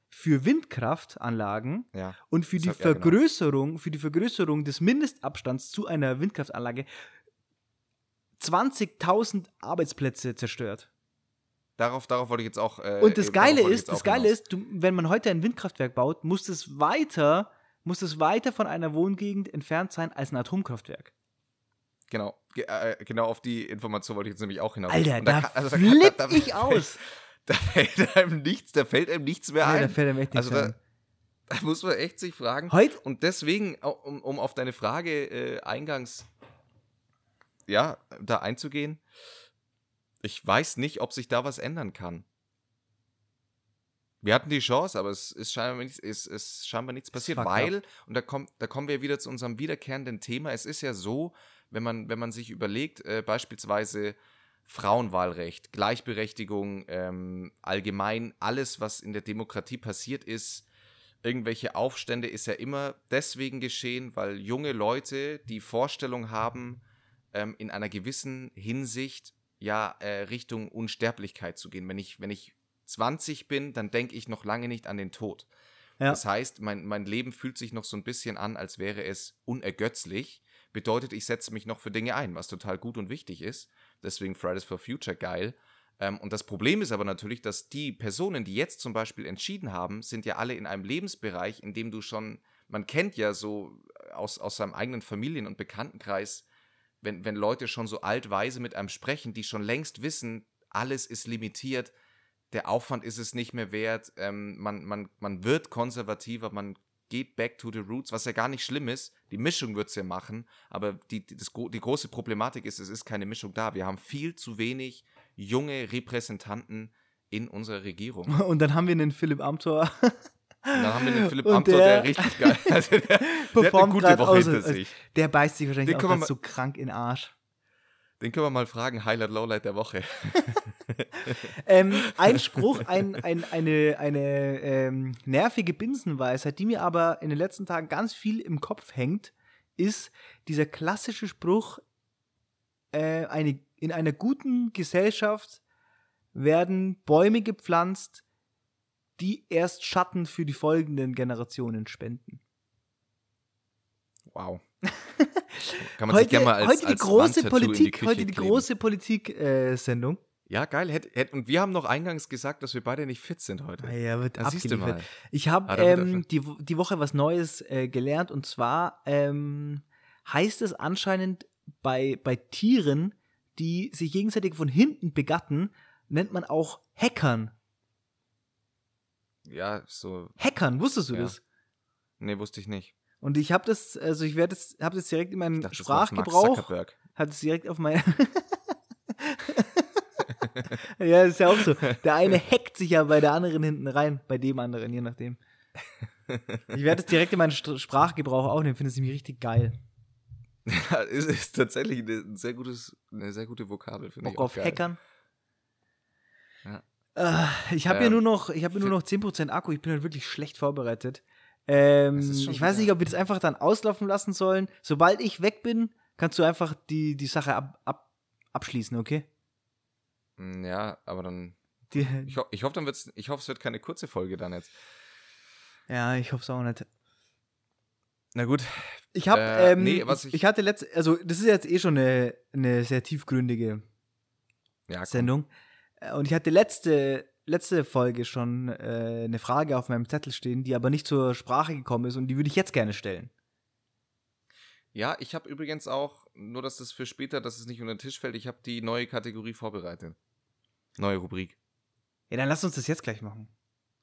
für Windkraftanlagen Ja. und für die genau. Vergrößerung, für die Vergrößerung des Mindestabstands zu einer Windkraftanlage 20.000 Arbeitsplätze zerstört. Darauf, darauf wollte ich jetzt auch. Äh, Und das Geile ist, das Geile hinaus. ist, du, wenn man heute ein Windkraftwerk baut, muss es weiter, muss es weiter von einer Wohngegend entfernt sein als ein Atomkraftwerk. Genau, ge- äh, genau auf die Information wollte ich jetzt nämlich auch hinaus. Alter, da, kann- also flipp da- da- ich aus. Da fällt einem nichts, da fällt einem nichts mehr Ja, ein. da fällt einem echt nichts also da, ein. da muss man echt sich fragen. Heute, Und deswegen, um, um auf deine Frage äh, eingangs ja, da einzugehen, ich weiß nicht, ob sich da was ändern kann. Wir hatten die Chance, aber es ist scheinbar nichts, ist, ist scheinbar nichts passiert, weil, und da, kommt, da kommen wir wieder zu unserem wiederkehrenden Thema, es ist ja so, wenn man, wenn man sich überlegt, äh, beispielsweise Frauenwahlrecht, Gleichberechtigung, ähm, allgemein alles, was in der Demokratie passiert ist, irgendwelche Aufstände ist ja immer deswegen geschehen, weil junge Leute die Vorstellung haben, ähm, in einer gewissen Hinsicht ja äh, Richtung Unsterblichkeit zu gehen. Wenn ich, wenn ich 20 bin, dann denke ich noch lange nicht an den Tod. ja, Das heißt, mein, mein Leben fühlt sich noch so ein bisschen an, als wäre es unergötzlich. Bedeutet, ich setze mich noch für Dinge ein, was total gut und wichtig ist. Deswegen Fridays for Future geil. Ähm, und das Problem ist aber natürlich, dass die Personen, die jetzt zum Beispiel entschieden haben, sind ja alle in einem Lebensbereich, in dem du schon, man kennt ja so aus, aus seinem eigenen Familien- und Bekanntenkreis, wenn, wenn Leute schon so altweise mit einem sprechen, die schon längst wissen, alles ist limitiert, der Aufwand ist es nicht mehr wert, ähm, man, man, man wird konservativer, man geht back to the roots, was ja gar nicht schlimm ist. Die Mischung wird es ja machen, aber die, die, das, die große Problematik ist, es ist keine Mischung da. Wir haben viel zu wenig junge Repräsentanten in unserer Regierung. Und und dann haben wir einen Philipp Amthor, dann haben wir den Philipp Und Amthor, der der, richtig geil also der, der hat eine performt gute Woche aus, hinter als- sich. der beißt sich wahrscheinlich Den auch so krank in den Arsch. Den können wir mal fragen, Highlight, Lowlight der Woche. Ähm, ein Spruch, ein, ein, eine, eine ähm, nervige Binsenweisheit, die mir aber in den letzten Tagen ganz viel im Kopf hängt, ist dieser klassische Spruch, äh, eine, in einer guten Gesellschaft werden Bäume gepflanzt, die erst Schatten für die folgenden Generationen spenden. Wow. Kann man sich Heute, gerne mal als, heute die als große die Politik, Küche heute die kleben. große Politik-Sendung. Ja, geil. Hätt, hätt, und wir haben noch eingangs gesagt, dass wir beide nicht fit sind heute. ja, wird Da siehst du mal. Ich habe Ah, ähm, die, die Woche was Neues äh, gelernt und zwar ähm, heißt es anscheinend bei, bei Tieren, die sich gegenseitig von hinten begatten, nennt man auch Hackern. Ja, so. Hackern, wusstest du Ja. das? Nee, wusste ich nicht. Und ich habe das, also ich werde das, habe das direkt in meinen Ich dachte, Sprachgebrauch, hat es direkt auf mein Ja, ist ja auch so. Der eine hackt sich ja bei der anderen hinten rein, bei dem anderen, je nachdem. Ich werde es direkt in meinen St- Sprachgebrauch aufnehmen, finde es nämlich richtig geil. Ja, ist, ist tatsächlich ein sehr gutes, eine sehr gute Vokabel, finde ich. Auch auf geil. Hackern. Ja. Äh, ich habe ja Ähm, nur noch, ich habe nur noch 10% Akku, ich bin halt wirklich schlecht vorbereitet. Ähm, ich weiß nicht, ob wir das einfach dann auslaufen lassen sollen. Sobald ich weg bin, kannst du einfach die, die Sache ab, ab, abschließen, okay? Mm, Ja, aber dann. Die, Ich, ho ich hoffe, dann wird's, ich hoffe, es wird keine kurze Folge dann jetzt. ja, ich hoffe es auch nicht. Na gut. Ich habe, Äh, ähm, nee, was ich, ich- hatte letzte, also das ist jetzt eh schon eine, eine sehr tiefgründige Ja. Sendung. Äh, Und ich hatte letzte, letzte Folge schon äh, eine Frage auf meinem Zettel stehen, die aber nicht zur Sprache gekommen ist und die würde ich jetzt gerne stellen. Ja, ich habe übrigens auch, nur dass das für später, dass es nicht unter den Tisch fällt, ich habe die neue Kategorie vorbereitet. Neue Rubrik. Ja, dann lass uns das jetzt gleich machen.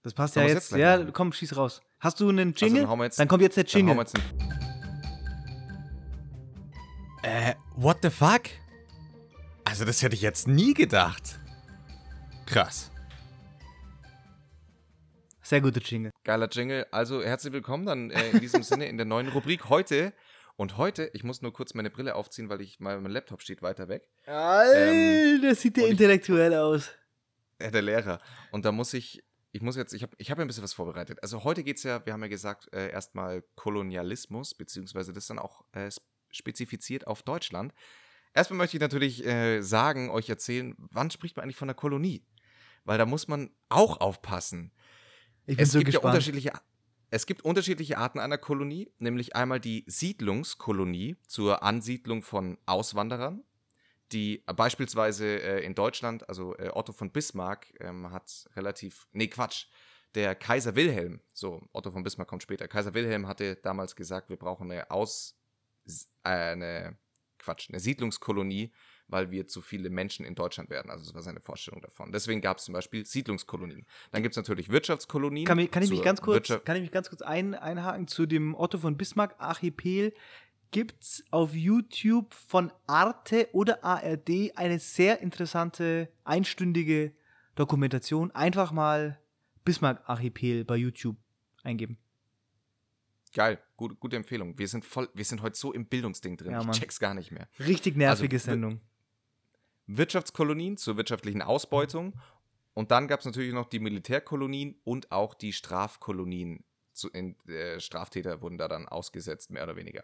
Das passt ja jetzt. jetzt ja, machen? komm, schieß raus. Hast du einen Also, Jingle? dann hauen wir jetzt, dann kommt jetzt der dann hauen Jingle. wir jetzt einen, Äh, what the fuck? Also, das hätte ich jetzt nie gedacht. Krass. Sehr guter Jingle. Geiler Jingle. Also, herzlich willkommen dann äh, in diesem Sinne in der neuen Rubrik heute. Und heute, ich muss nur kurz meine Brille aufziehen, weil ich mein, mein Laptop steht weiter weg. Alter, sieht der und ich- intellektuell aus. Ja, der Lehrer. Und da muss ich, ich muss jetzt, ich habe ich hab ja ein bisschen was vorbereitet. Also heute geht es ja, wir haben ja gesagt, äh, erstmal Kolonialismus, beziehungsweise das dann auch äh, sp- spezifiziert auf Deutschland. Erstmal möchte ich natürlich äh, sagen, euch erzählen, wann spricht man eigentlich von einer Kolonie? weil da muss man auch aufpassen. Ich bin Es so gibt ja gespannt. unterschiedliche, es gibt unterschiedliche Arten einer Kolonie, nämlich einmal die Siedlungskolonie zur Ansiedlung von Auswanderern, die beispielsweise äh, in Deutschland, also äh, Otto von Bismarck ähm, hat relativ, nee Quatsch, der Kaiser Wilhelm, so Otto von Bismarck kommt später, Kaiser Wilhelm hatte damals gesagt, wir brauchen eine Aus, äh, eine Quatsch, eine Siedlungskolonie, weil wir zu viele Menschen in Deutschland werden. Also das war seine Vorstellung davon. Deswegen gab es zum Beispiel Siedlungskolonien. Dann gibt es natürlich Wirtschaftskolonien. Kann, kann ich mich ganz kurz, Wirtschaft- kann ich mich ganz kurz ein, einhaken zu dem Otto von Bismarck Archipel? Gibt's auf YouTube von Arte oder ARD eine sehr interessante einstündige Dokumentation? Einfach mal Bismarck Archipel bei YouTube eingeben. Geil, gute, gute Empfehlung. Wir sind voll, wir sind heute so im Bildungsding drin. Ja, ich check's gar nicht mehr. Richtig nervige Also, Sendung. Wirtschaftskolonien zur wirtschaftlichen Ausbeutung. Und dann gab es natürlich noch die Militärkolonien und auch die Strafkolonien. Zu, in, äh, Straftäter wurden da dann ausgesetzt, mehr oder weniger.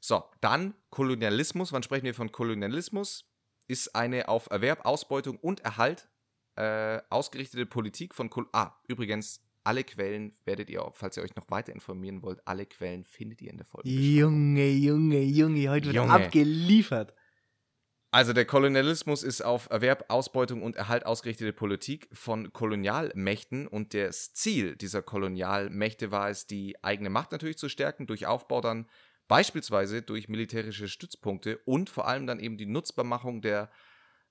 So, dann Kolonialismus. Wann sprechen wir von Kolonialismus? Ist eine auf Erwerb, Ausbeutung und Erhalt äh, ausgerichtete Politik von Kol Ah, übrigens, alle Quellen werdet ihr, falls ihr euch noch weiter informieren wollt, alle Quellen findet ihr in der Folge. Junge, Junge, Junge, heute wird Junge. abgeliefert. Also der Kolonialismus ist auf Erwerb, Ausbeutung und Erhalt ausgerichtete Politik von Kolonialmächten und das Ziel dieser Kolonialmächte war es, die eigene Macht natürlich zu stärken durch Aufbau dann beispielsweise durch militärische Stützpunkte und vor allem dann eben die Nutzbarmachung der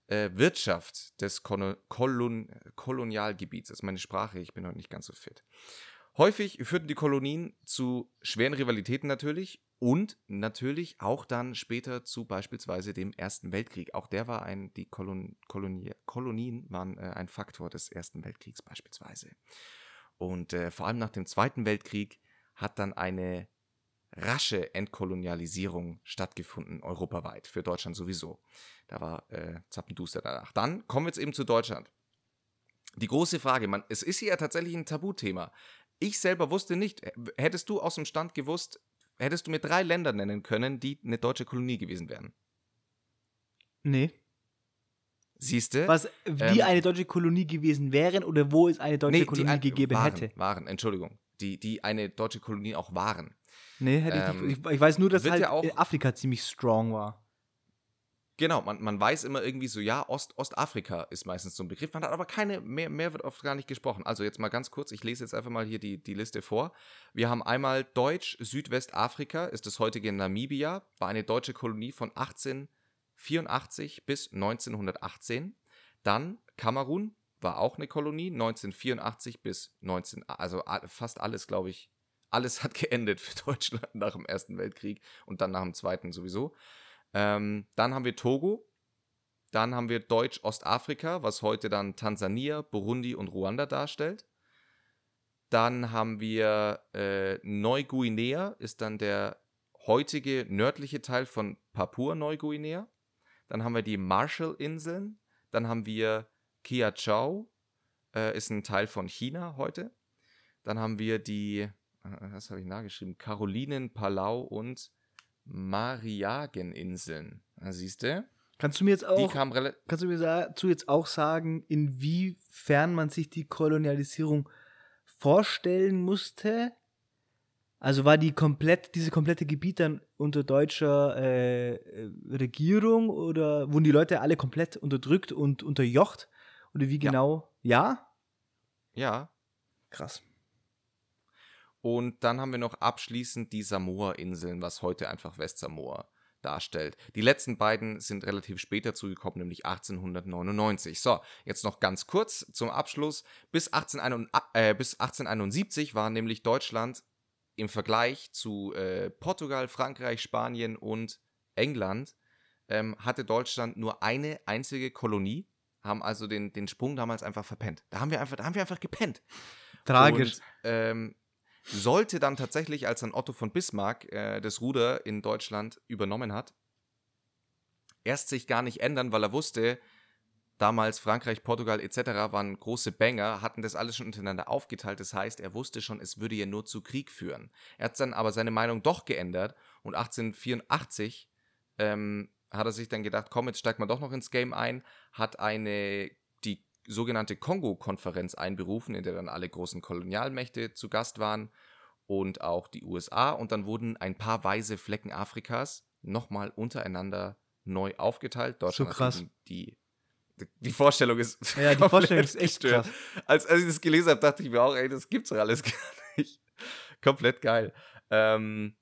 äh, Wirtschaft des Kolon Kolon Kolonialgebiets. Das ist meine Sprache, ich bin heute nicht ganz so fit. Häufig führten die Kolonien zu schweren Rivalitäten natürlich und natürlich auch dann später zu beispielsweise dem Ersten Weltkrieg. Auch der war ein, die Kolon, Kolonie, Kolonien waren äh, ein Faktor des Ersten Weltkriegs beispielsweise. Und äh, vor allem nach dem Zweiten Weltkrieg hat dann eine rasche Entkolonialisierung stattgefunden, europaweit, für Deutschland sowieso. Da war äh, Zappenduster danach. Dann kommen wir jetzt eben zu Deutschland. Die große Frage, man, es ist hier ja tatsächlich ein Tabuthema. Ich selber wusste nicht, h- hättest du aus dem Stand gewusst, hättest du mir drei Länder nennen können, die eine deutsche Kolonie gewesen wären. Nee. Siehst du? Was, die Ähm, eine deutsche Kolonie gewesen wären oder wo es eine deutsche die Kolonie ein- gegeben waren, hätte? Waren, Entschuldigung. Die, die eine deutsche Kolonie auch waren. Nee, hätte ich Ähm, nicht. Ich, ich weiß nur, dass halt ja auch- in Afrika ziemlich strong war. Genau, man, man weiß immer irgendwie so, ja, Ost, Ostafrika ist meistens so ein Begriff, man hat aber keine, mehr, mehr wird oft gar nicht gesprochen. Also jetzt mal ganz kurz, ich lese jetzt einfach mal hier die, die Liste vor. Wir haben einmal Deutsch, Südwestafrika, ist das heutige Namibia, war eine deutsche Kolonie von 1884 bis 1918. Dann Kamerun, war auch eine Kolonie, 1984 bis 19, also fast alles, glaube ich, alles hat geendet für Deutschland nach dem Ersten Weltkrieg und dann nach dem Zweiten sowieso. Ähm, dann haben wir Togo. Dann haben wir Deutsch-Ostafrika, was heute dann Tansania, Burundi und Ruanda darstellt. Dann haben wir äh, Neuguinea, ist dann der heutige nördliche Teil von Papua-Neuguinea. Dann haben wir die Marshall-Inseln. Dann haben wir Kiachau, äh, ist ein Teil von China heute. Dann haben wir die, äh, was habe ich nachgeschrieben? Karolinen, Palau und Mariageninseln. Da siehst du? Kannst du mir jetzt auch, kannst du mir dazu jetzt auch sagen, inwiefern man sich die Kolonialisierung vorstellen musste? Also war die komplett, diese komplette Gebiet dann unter deutscher äh, Regierung oder wurden die Leute alle komplett unterdrückt und unterjocht? Oder wie Ja. genau? Ja? Ja. Krass. Und dann haben wir noch abschließend die Samoa-Inseln, was heute einfach Westsamoa darstellt. Die letzten beiden sind relativ spät dazugekommen, nämlich 1899. So, jetzt noch ganz kurz zum Abschluss. Bis, 1871, äh, bis 1871 war nämlich Deutschland im Vergleich zu äh, Portugal, Frankreich, Spanien und England, ähm, hatte Deutschland nur eine einzige Kolonie, haben also den, den Sprung damals einfach verpennt. Da haben wir einfach, da haben wir einfach gepennt. Tragisch. Und, ähm, sollte dann tatsächlich, als dann Otto von Bismarck äh, das Ruder in Deutschland übernommen hat, erst sich gar nicht ändern, weil er wusste, damals Frankreich, Portugal etc. waren große Banger, hatten das alles schon untereinander aufgeteilt. Das heißt, er wusste schon, es würde ja nur zu Krieg führen. Er hat dann aber seine Meinung doch geändert und 1884 ähm, hat er sich dann gedacht, komm, jetzt steigt man doch noch ins Game ein, hat eine sogenannte Kongo-Konferenz einberufen, in der dann alle großen Kolonialmächte zu Gast waren und auch die USA. Und dann wurden ein paar weiße Flecken Afrikas nochmal untereinander neu aufgeteilt. Deutschland So krass. die, die Vorstellung ist. Ja, die Vorstellung ist echt gestört. krass. Als, als ich das gelesen habe, dachte ich mir auch, ey, das gibt's doch alles gar nicht. Komplett geil. Ähm,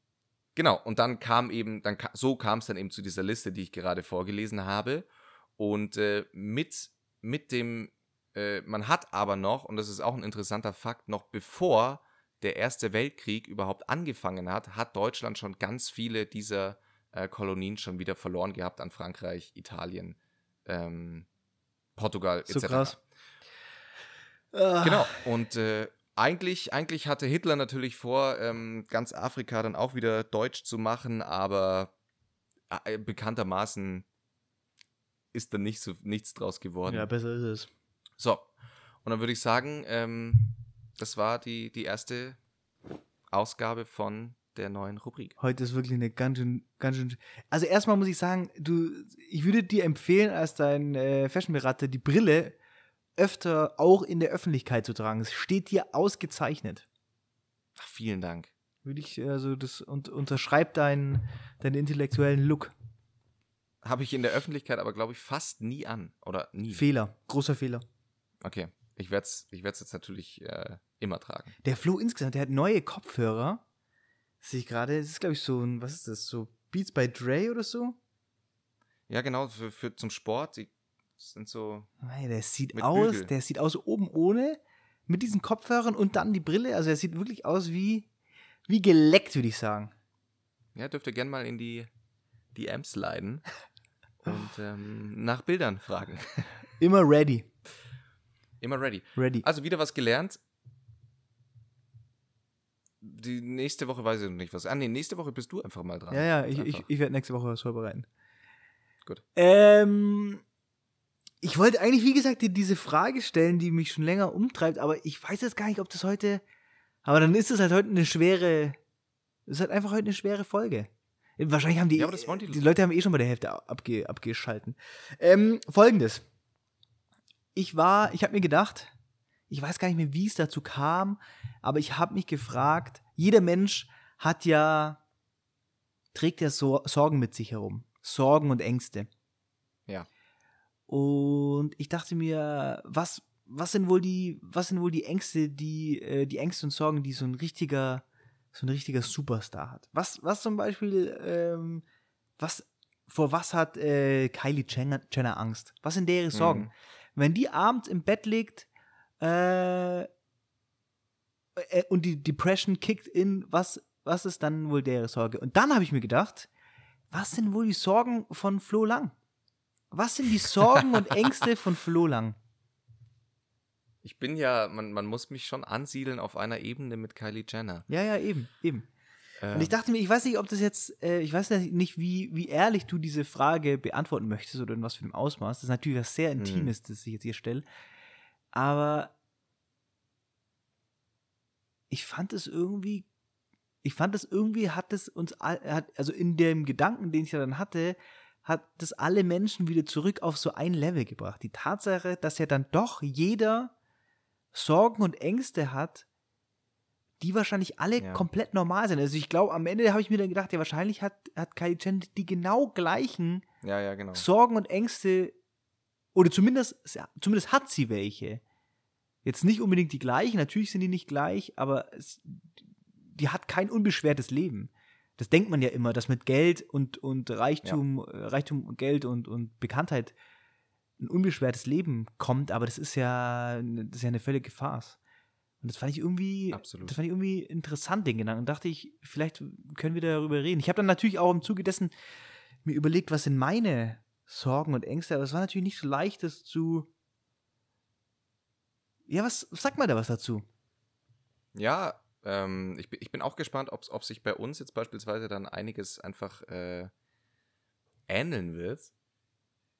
genau, und dann kam eben, dann so kam es dann eben zu dieser Liste, die ich gerade vorgelesen habe. Und äh, mit, mit dem, äh, man hat aber noch, und das ist auch ein interessanter Fakt, noch bevor der Erste Weltkrieg überhaupt angefangen hat, hat Deutschland schon ganz viele dieser äh, Kolonien schon wieder verloren gehabt an Frankreich, Italien, ähm, Portugal etc. So krass. Ah, Genau. Und äh, eigentlich, eigentlich hatte Hitler natürlich vor, ähm, ganz Afrika dann auch wieder deutsch zu machen, aber äh, bekanntermaßen ist dann nicht so, nichts draus geworden. Ja, besser ist es. So, und dann würde ich sagen, ähm, das war die, die erste Ausgabe von der neuen Rubrik. Heute ist wirklich eine ganz schön, ganz schön. Also erstmal muss ich sagen, du, ich würde dir empfehlen, als dein äh, Fashionberater die Brille öfter auch in der Öffentlichkeit zu tragen. Es steht dir ausgezeichnet. Ach, vielen Dank. Würde ich, also das und, unterschreib deinen, deinen intellektuellen Look. Habe ich in der Öffentlichkeit aber, glaube ich, fast nie an. Oder nie. Fehler, großer Fehler. Okay. Ich werde es ich werd's jetzt natürlich äh, immer tragen. Der Flo insgesamt, der hat neue Kopfhörer. Sehe ich gerade, das ist glaube ich so ein, was ist das, so Beats by Dre oder so? Ja, genau, für, für zum Sport. Die sind so. Nein, der sieht aus, Bügel. der sieht aus oben ohne, mit diesen Kopfhörern und dann die Brille. Also er sieht wirklich aus wie, wie geleckt, würde ich sagen. Ja, dürft ihr gerne mal in die DMs leiden und ähm, nach Bildern fragen. Immer ready. Immer ready. Ready. Also wieder was gelernt. Die nächste Woche weiß ich noch nicht was. Ah, nee, nächste Woche bist du einfach mal dran. Ja, ja, ich, ich, ich werde nächste Woche was vorbereiten. Gut. Ähm, ich wollte eigentlich, wie gesagt, dir diese Frage stellen, die mich schon länger umtreibt, aber ich weiß jetzt gar nicht, ob das heute. Aber dann ist es halt heute eine schwere. Es ist halt einfach heute eine schwere Folge. Wahrscheinlich haben die. Ja, aber das die- die Leute haben eh schon bei der Hälfte abge, abgeschalten. Ähm, Folgendes. Ich war, ich habe mir gedacht, ich weiß gar nicht mehr, wie es dazu kam, aber ich habe mich gefragt, jeder Mensch hat ja, trägt ja Sor Sorgen mit sich herum. Sorgen und Ängste. Ja. Und ich dachte mir, was, was sind wohl die, was sind wohl die Ängste, die, äh, die Ängste und Sorgen, die so ein richtiger, so ein richtiger Superstar hat? Was, was zum Beispiel, ähm, was, vor was hat äh, Kylie Jenner, Jenner Angst? Was sind deren Sorgen? Mhm. Wenn die abends im Bett liegt, äh, äh, und die Depression kickt in, was, was ist dann wohl deren Sorge? Und dann habe ich mir gedacht, was sind wohl die Sorgen von Flo Lang? Was sind die Sorgen und Ängste von Flo Lang? Ich bin ja, man, man muss mich schon ansiedeln auf einer Ebene mit Kylie Jenner. Ja, ja, eben, eben. Ähm, Und ich dachte mir, ich weiß nicht, ob das jetzt, äh, ich weiß nicht, wie, wie ehrlich du diese Frage beantworten möchtest oder in was für einem Ausmaß. Das ist natürlich was sehr Intimes, das ich jetzt hier stelle. Aber ich fand es irgendwie, ich fand es irgendwie, hat es uns, hat, also in dem Gedanken, den ich ja dann hatte, hat das alle Menschen wieder zurück auf so ein Level gebracht. Die Tatsache, dass ja dann doch jeder Sorgen und Ängste hat, die wahrscheinlich alle Ja. komplett normal sind. Also ich glaube, am Ende habe ich mir dann gedacht, ja, wahrscheinlich hat, hat Kylie Jenner die genau gleichen ja, ja, genau. Sorgen und Ängste, oder zumindest, zumindest hat sie welche. Jetzt nicht unbedingt die gleichen, natürlich sind die nicht gleich, aber es, die hat kein unbeschwertes Leben. Das denkt man ja immer, dass mit Geld und, und Reichtum, Reichtum und Geld und, und Bekanntheit ein unbeschwertes Leben kommt, aber das ist ja, das ist ja eine völlige Farce. Und das fand ich irgendwie, Absolut. das fand ich irgendwie interessant, den Gedanken. Und dachte ich, vielleicht können wir darüber reden. Ich habe dann natürlich auch im Zuge dessen mir überlegt, was sind meine Sorgen und Ängste, aber es war natürlich nicht so leicht, das zu. Ja, was, sag mal da was dazu? Ja, ähm, ich, bin- ich bin auch gespannt, ob sich bei uns jetzt beispielsweise dann einiges einfach äh, ähneln wird,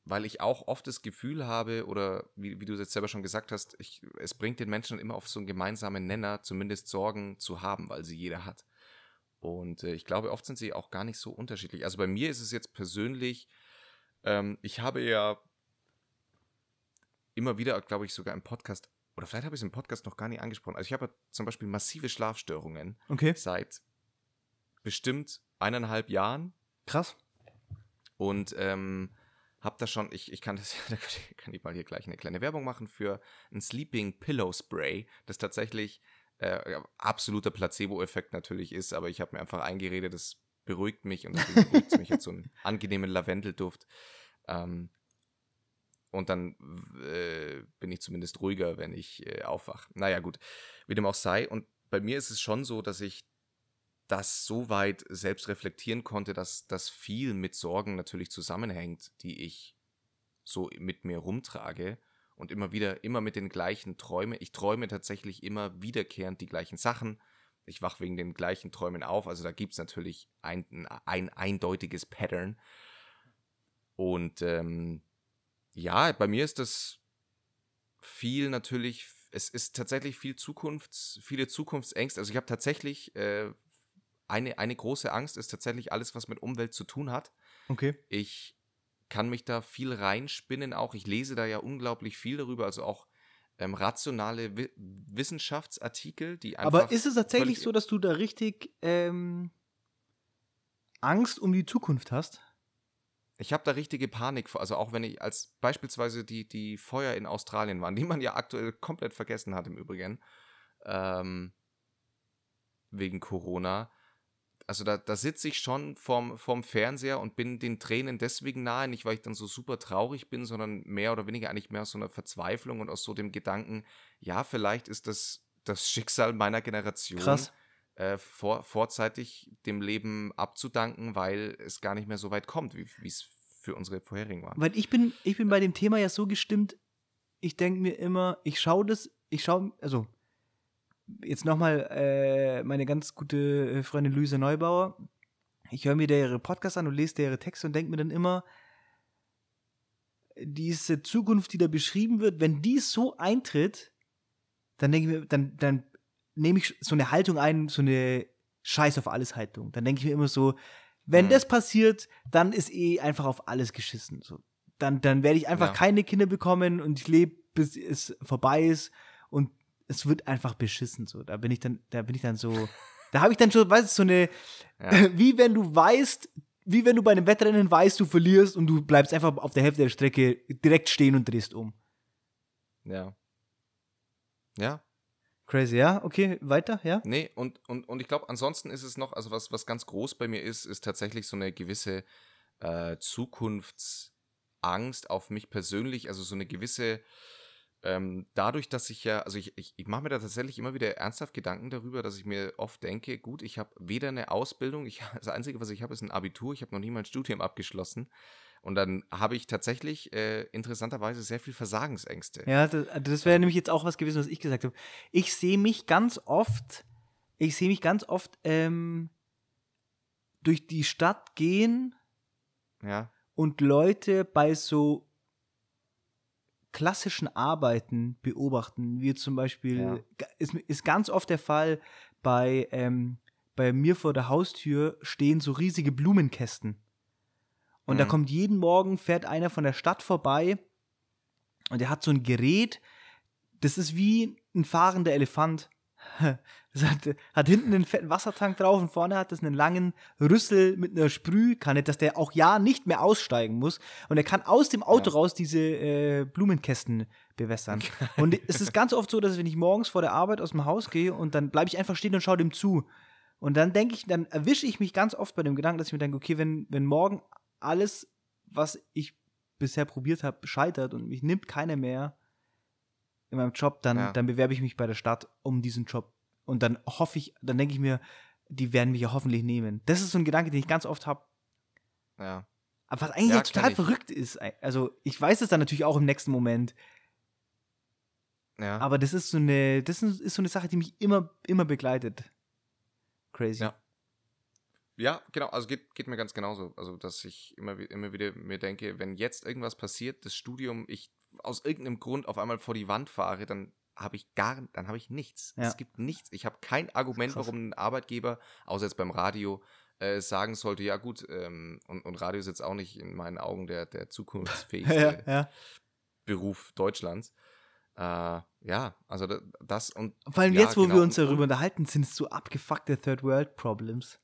weil ich auch oft das Gefühl habe, oder wie, wie du jetzt selber schon gesagt hast, ich, es bringt den Menschen immer auf so einen gemeinsamen Nenner, zumindest Sorgen zu haben, weil sie jeder hat. Und äh, ich glaube, oft sind sie auch gar nicht so unterschiedlich. Also bei mir ist es jetzt persönlich, ähm, ich habe ja immer wieder, glaube ich, sogar im Podcast, oder vielleicht habe ich es im Podcast noch gar nicht angesprochen. Also ich habe zum Beispiel massive Schlafstörungen Okay. seit bestimmt eineinhalb Jahren Krass. und ähm, habe da schon, ich, ich kann das, da kann ich mal hier gleich eine kleine Werbung machen für ein Sleeping Pillow Spray, das tatsächlich äh, absoluter Placebo-Effekt natürlich ist, aber ich habe mir einfach eingeredet, das beruhigt mich und deswegen beruhigt mich jetzt so einen angenehmen Lavendelduft. Ähm, und dann äh, bin ich zumindest ruhiger, wenn ich äh, aufwache. Naja, gut, wie dem auch sei. Und bei mir ist es schon so, dass ich das so weit selbst reflektieren konnte, dass das viel mit Sorgen natürlich zusammenhängt, die ich so mit mir rumtrage und immer wieder, immer mit den gleichen Träumen. Ich träume tatsächlich immer wiederkehrend die gleichen Sachen. Ich wache wegen den gleichen Träumen auf. Also da gibt es natürlich ein, ein eindeutiges Pattern. Und ähm, ja, bei mir ist das viel natürlich, es ist tatsächlich viel Zukunfts, viele Zukunftsängste. Also ich habe tatsächlich äh, eine, eine große Angst ist tatsächlich alles, was mit Umwelt zu tun hat. Okay. Ich kann mich da viel reinspinnen auch. Ich lese da ja unglaublich viel darüber, also auch ähm, rationale Wi Wissenschaftsartikel, die einfach. Aber ist es tatsächlich so, dass du da richtig ähm, Angst um die Zukunft hast? Ich habe da richtige Panik vor. Also auch wenn ich als beispielsweise die, die Feuer in Australien waren, die man ja aktuell komplett vergessen hat im Übrigen, ähm, wegen Corona. Also da, da sitze ich schon vorm, vorm Fernseher und bin den Tränen deswegen nahe, nicht weil ich dann so super traurig bin, sondern mehr oder weniger eigentlich mehr aus so einer Verzweiflung und aus so dem Gedanken, ja, vielleicht ist das das Schicksal meiner Generation, Krass. äh, vor, vorzeitig dem Leben abzudanken, weil es gar nicht mehr so weit kommt, wie es für unsere vorherigen war. Weil ich bin, ich bin bei dem Thema ja so gestimmt, ich denke mir immer, ich schaue das, ich schaue, also jetzt nochmal äh, meine ganz gute äh, Freundin Luise Neubauer. Ich höre mir da ihre Podcasts an und lese da ihre Texte und denke mir dann immer, diese Zukunft, die da beschrieben wird, wenn die so eintritt, dann denke ich mir, dann, dann nehme ich so eine Haltung ein, so eine Scheiß auf alles Haltung. Dann denke ich mir immer so, wenn Mhm. das passiert, dann ist eh einfach auf alles geschissen. So. Dann, dann werde ich einfach Ja. keine Kinder bekommen und ich lebe, bis es vorbei ist und es wird einfach beschissen. So. Da bin ich dann, da bin ich dann so, da habe ich dann schon, weißt du, so eine, Ja. wie wenn du weißt, wie wenn du bei einem Wettrennen weißt, du verlierst und du bleibst einfach auf der Hälfte der Strecke direkt stehen und drehst um. Ja. Ja, Crazy, ja? Okay, weiter, ja? Nee, und, und, und ich glaube, ansonsten ist es noch, also was, was ganz groß bei mir ist, ist tatsächlich so eine gewisse äh, Zukunftsangst auf mich persönlich, also so eine gewisse, ähm, dadurch, dass ich ja, also ich, ich, ich mache mir da tatsächlich immer wieder ernsthaft Gedanken darüber, dass ich mir oft denke, gut, ich habe weder eine Ausbildung, ich, das Einzige, was ich habe, ist ein Abitur, ich habe noch nie mein Studium abgeschlossen. Und dann habe ich tatsächlich äh, interessanterweise sehr viel Versagensängste. Ja, das, das wäre nämlich jetzt auch was gewesen, was ich gesagt habe. Ich sehe mich ganz oft, ich sehe mich ganz oft ähm, durch die Stadt gehen Ja, und Leute bei so klassischen Arbeiten beobachten, wie zum Beispiel, Ja. ist, ist ganz oft der Fall bei, ähm, bei mir vor der Haustür stehen so riesige Blumenkästen. Und da Mhm. kommt jeden Morgen, fährt einer von der Stadt vorbei und der hat so ein Gerät, das ist wie ein fahrender Elefant. Das hat, hat hinten einen fetten Wassertank drauf und vorne hat das einen langen Rüssel mit einer Sprühkanne, dass der auch ja nicht mehr aussteigen muss. Und er kann aus dem Auto Ja. raus diese äh, Blumenkästen bewässern. Und es ist ganz oft so, dass wenn ich morgens vor der Arbeit aus dem Haus gehe und dann bleibe ich einfach stehen und schaue dem zu. Und dann denke ich, dann erwische ich mich ganz oft bei dem Gedanken, dass ich mir denke, okay, wenn, wenn morgen alles, was ich bisher probiert habe, scheitert und mich nimmt keiner mehr in meinem Job, dann, Ja. dann bewerbe ich mich bei der Stadt um diesen Job. Und dann hoffe ich, dann denke ich mir, die werden mich ja hoffentlich nehmen. Das ist so ein Gedanke, den ich ganz oft habe. ja. Aber was eigentlich Ja, total verrückt ist. Also, ich weiß es dann natürlich auch im nächsten Moment. Ja. Aber das ist so eine, das ist so eine Sache, die mich immer, immer begleitet. Crazy. Ja. Ja, genau, also geht, geht mir ganz genauso. Also, dass ich immer, immer wieder mir denke, wenn jetzt irgendwas passiert, das Studium, ich aus irgendeinem Grund auf einmal vor die Wand fahre, dann habe ich gar, dann habe ich nichts. Ja. Es gibt nichts. Ich habe kein Argument, Krass. warum ein Arbeitgeber, außer jetzt beim Radio, äh, sagen sollte, ja gut, ähm, und, und Radio ist jetzt auch nicht in meinen Augen der, der zukunftsfähigste ja, ja. Beruf Deutschlands. Äh, ja, also da- das und. Vor allem jetzt, wo genau, wir uns darüber unterhalten, sind es so abgefuckte Third World Problems.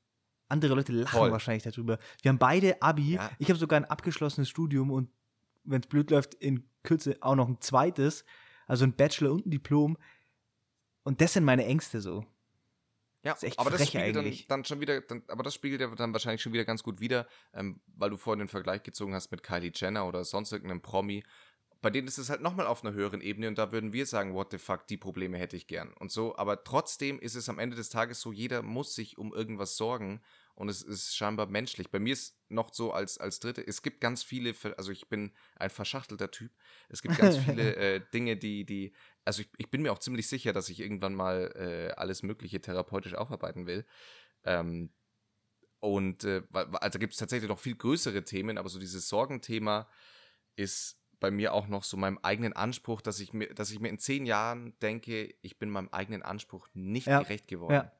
Andere Leute lachen Voll. wahrscheinlich darüber. Wir haben beide Abi. Ich habe sogar ein abgeschlossenes Studium und wenn es blöd läuft, in Kürze auch noch ein zweites. Also ein Bachelor und ein Diplom. Und das sind meine Ängste so. Ja, Ist echt aber das spiegelt dann, dann schon wieder, dann, aber das spiegelt ja dann wahrscheinlich schon wieder ganz gut wieder, ähm, weil du vorhin den Vergleich gezogen hast mit Kylie Jenner oder sonst irgendeinem Promi. Bei denen ist es halt nochmal auf einer höheren Ebene und da würden wir sagen, what the fuck, die Probleme hätte ich gern. Und so, aber trotzdem ist es am Ende des Tages so, jeder muss sich um irgendwas sorgen und es ist scheinbar menschlich. Bei mir ist noch so als, als Dritte, es gibt ganz viele, also ich bin ein verschachtelter Typ, es gibt ganz viele äh, Dinge, die, die, also ich, ich bin mir auch ziemlich sicher, dass ich irgendwann mal äh, alles Mögliche therapeutisch aufarbeiten will. Ähm, und äh, also gibt es tatsächlich noch viel größere Themen, aber so dieses Sorgenthema ist bei mir auch noch so meinem eigenen Anspruch, dass ich mir, dass ich mir in zehn Jahren denke, ich bin meinem eigenen Anspruch nicht Ja, gerecht geworden. ja.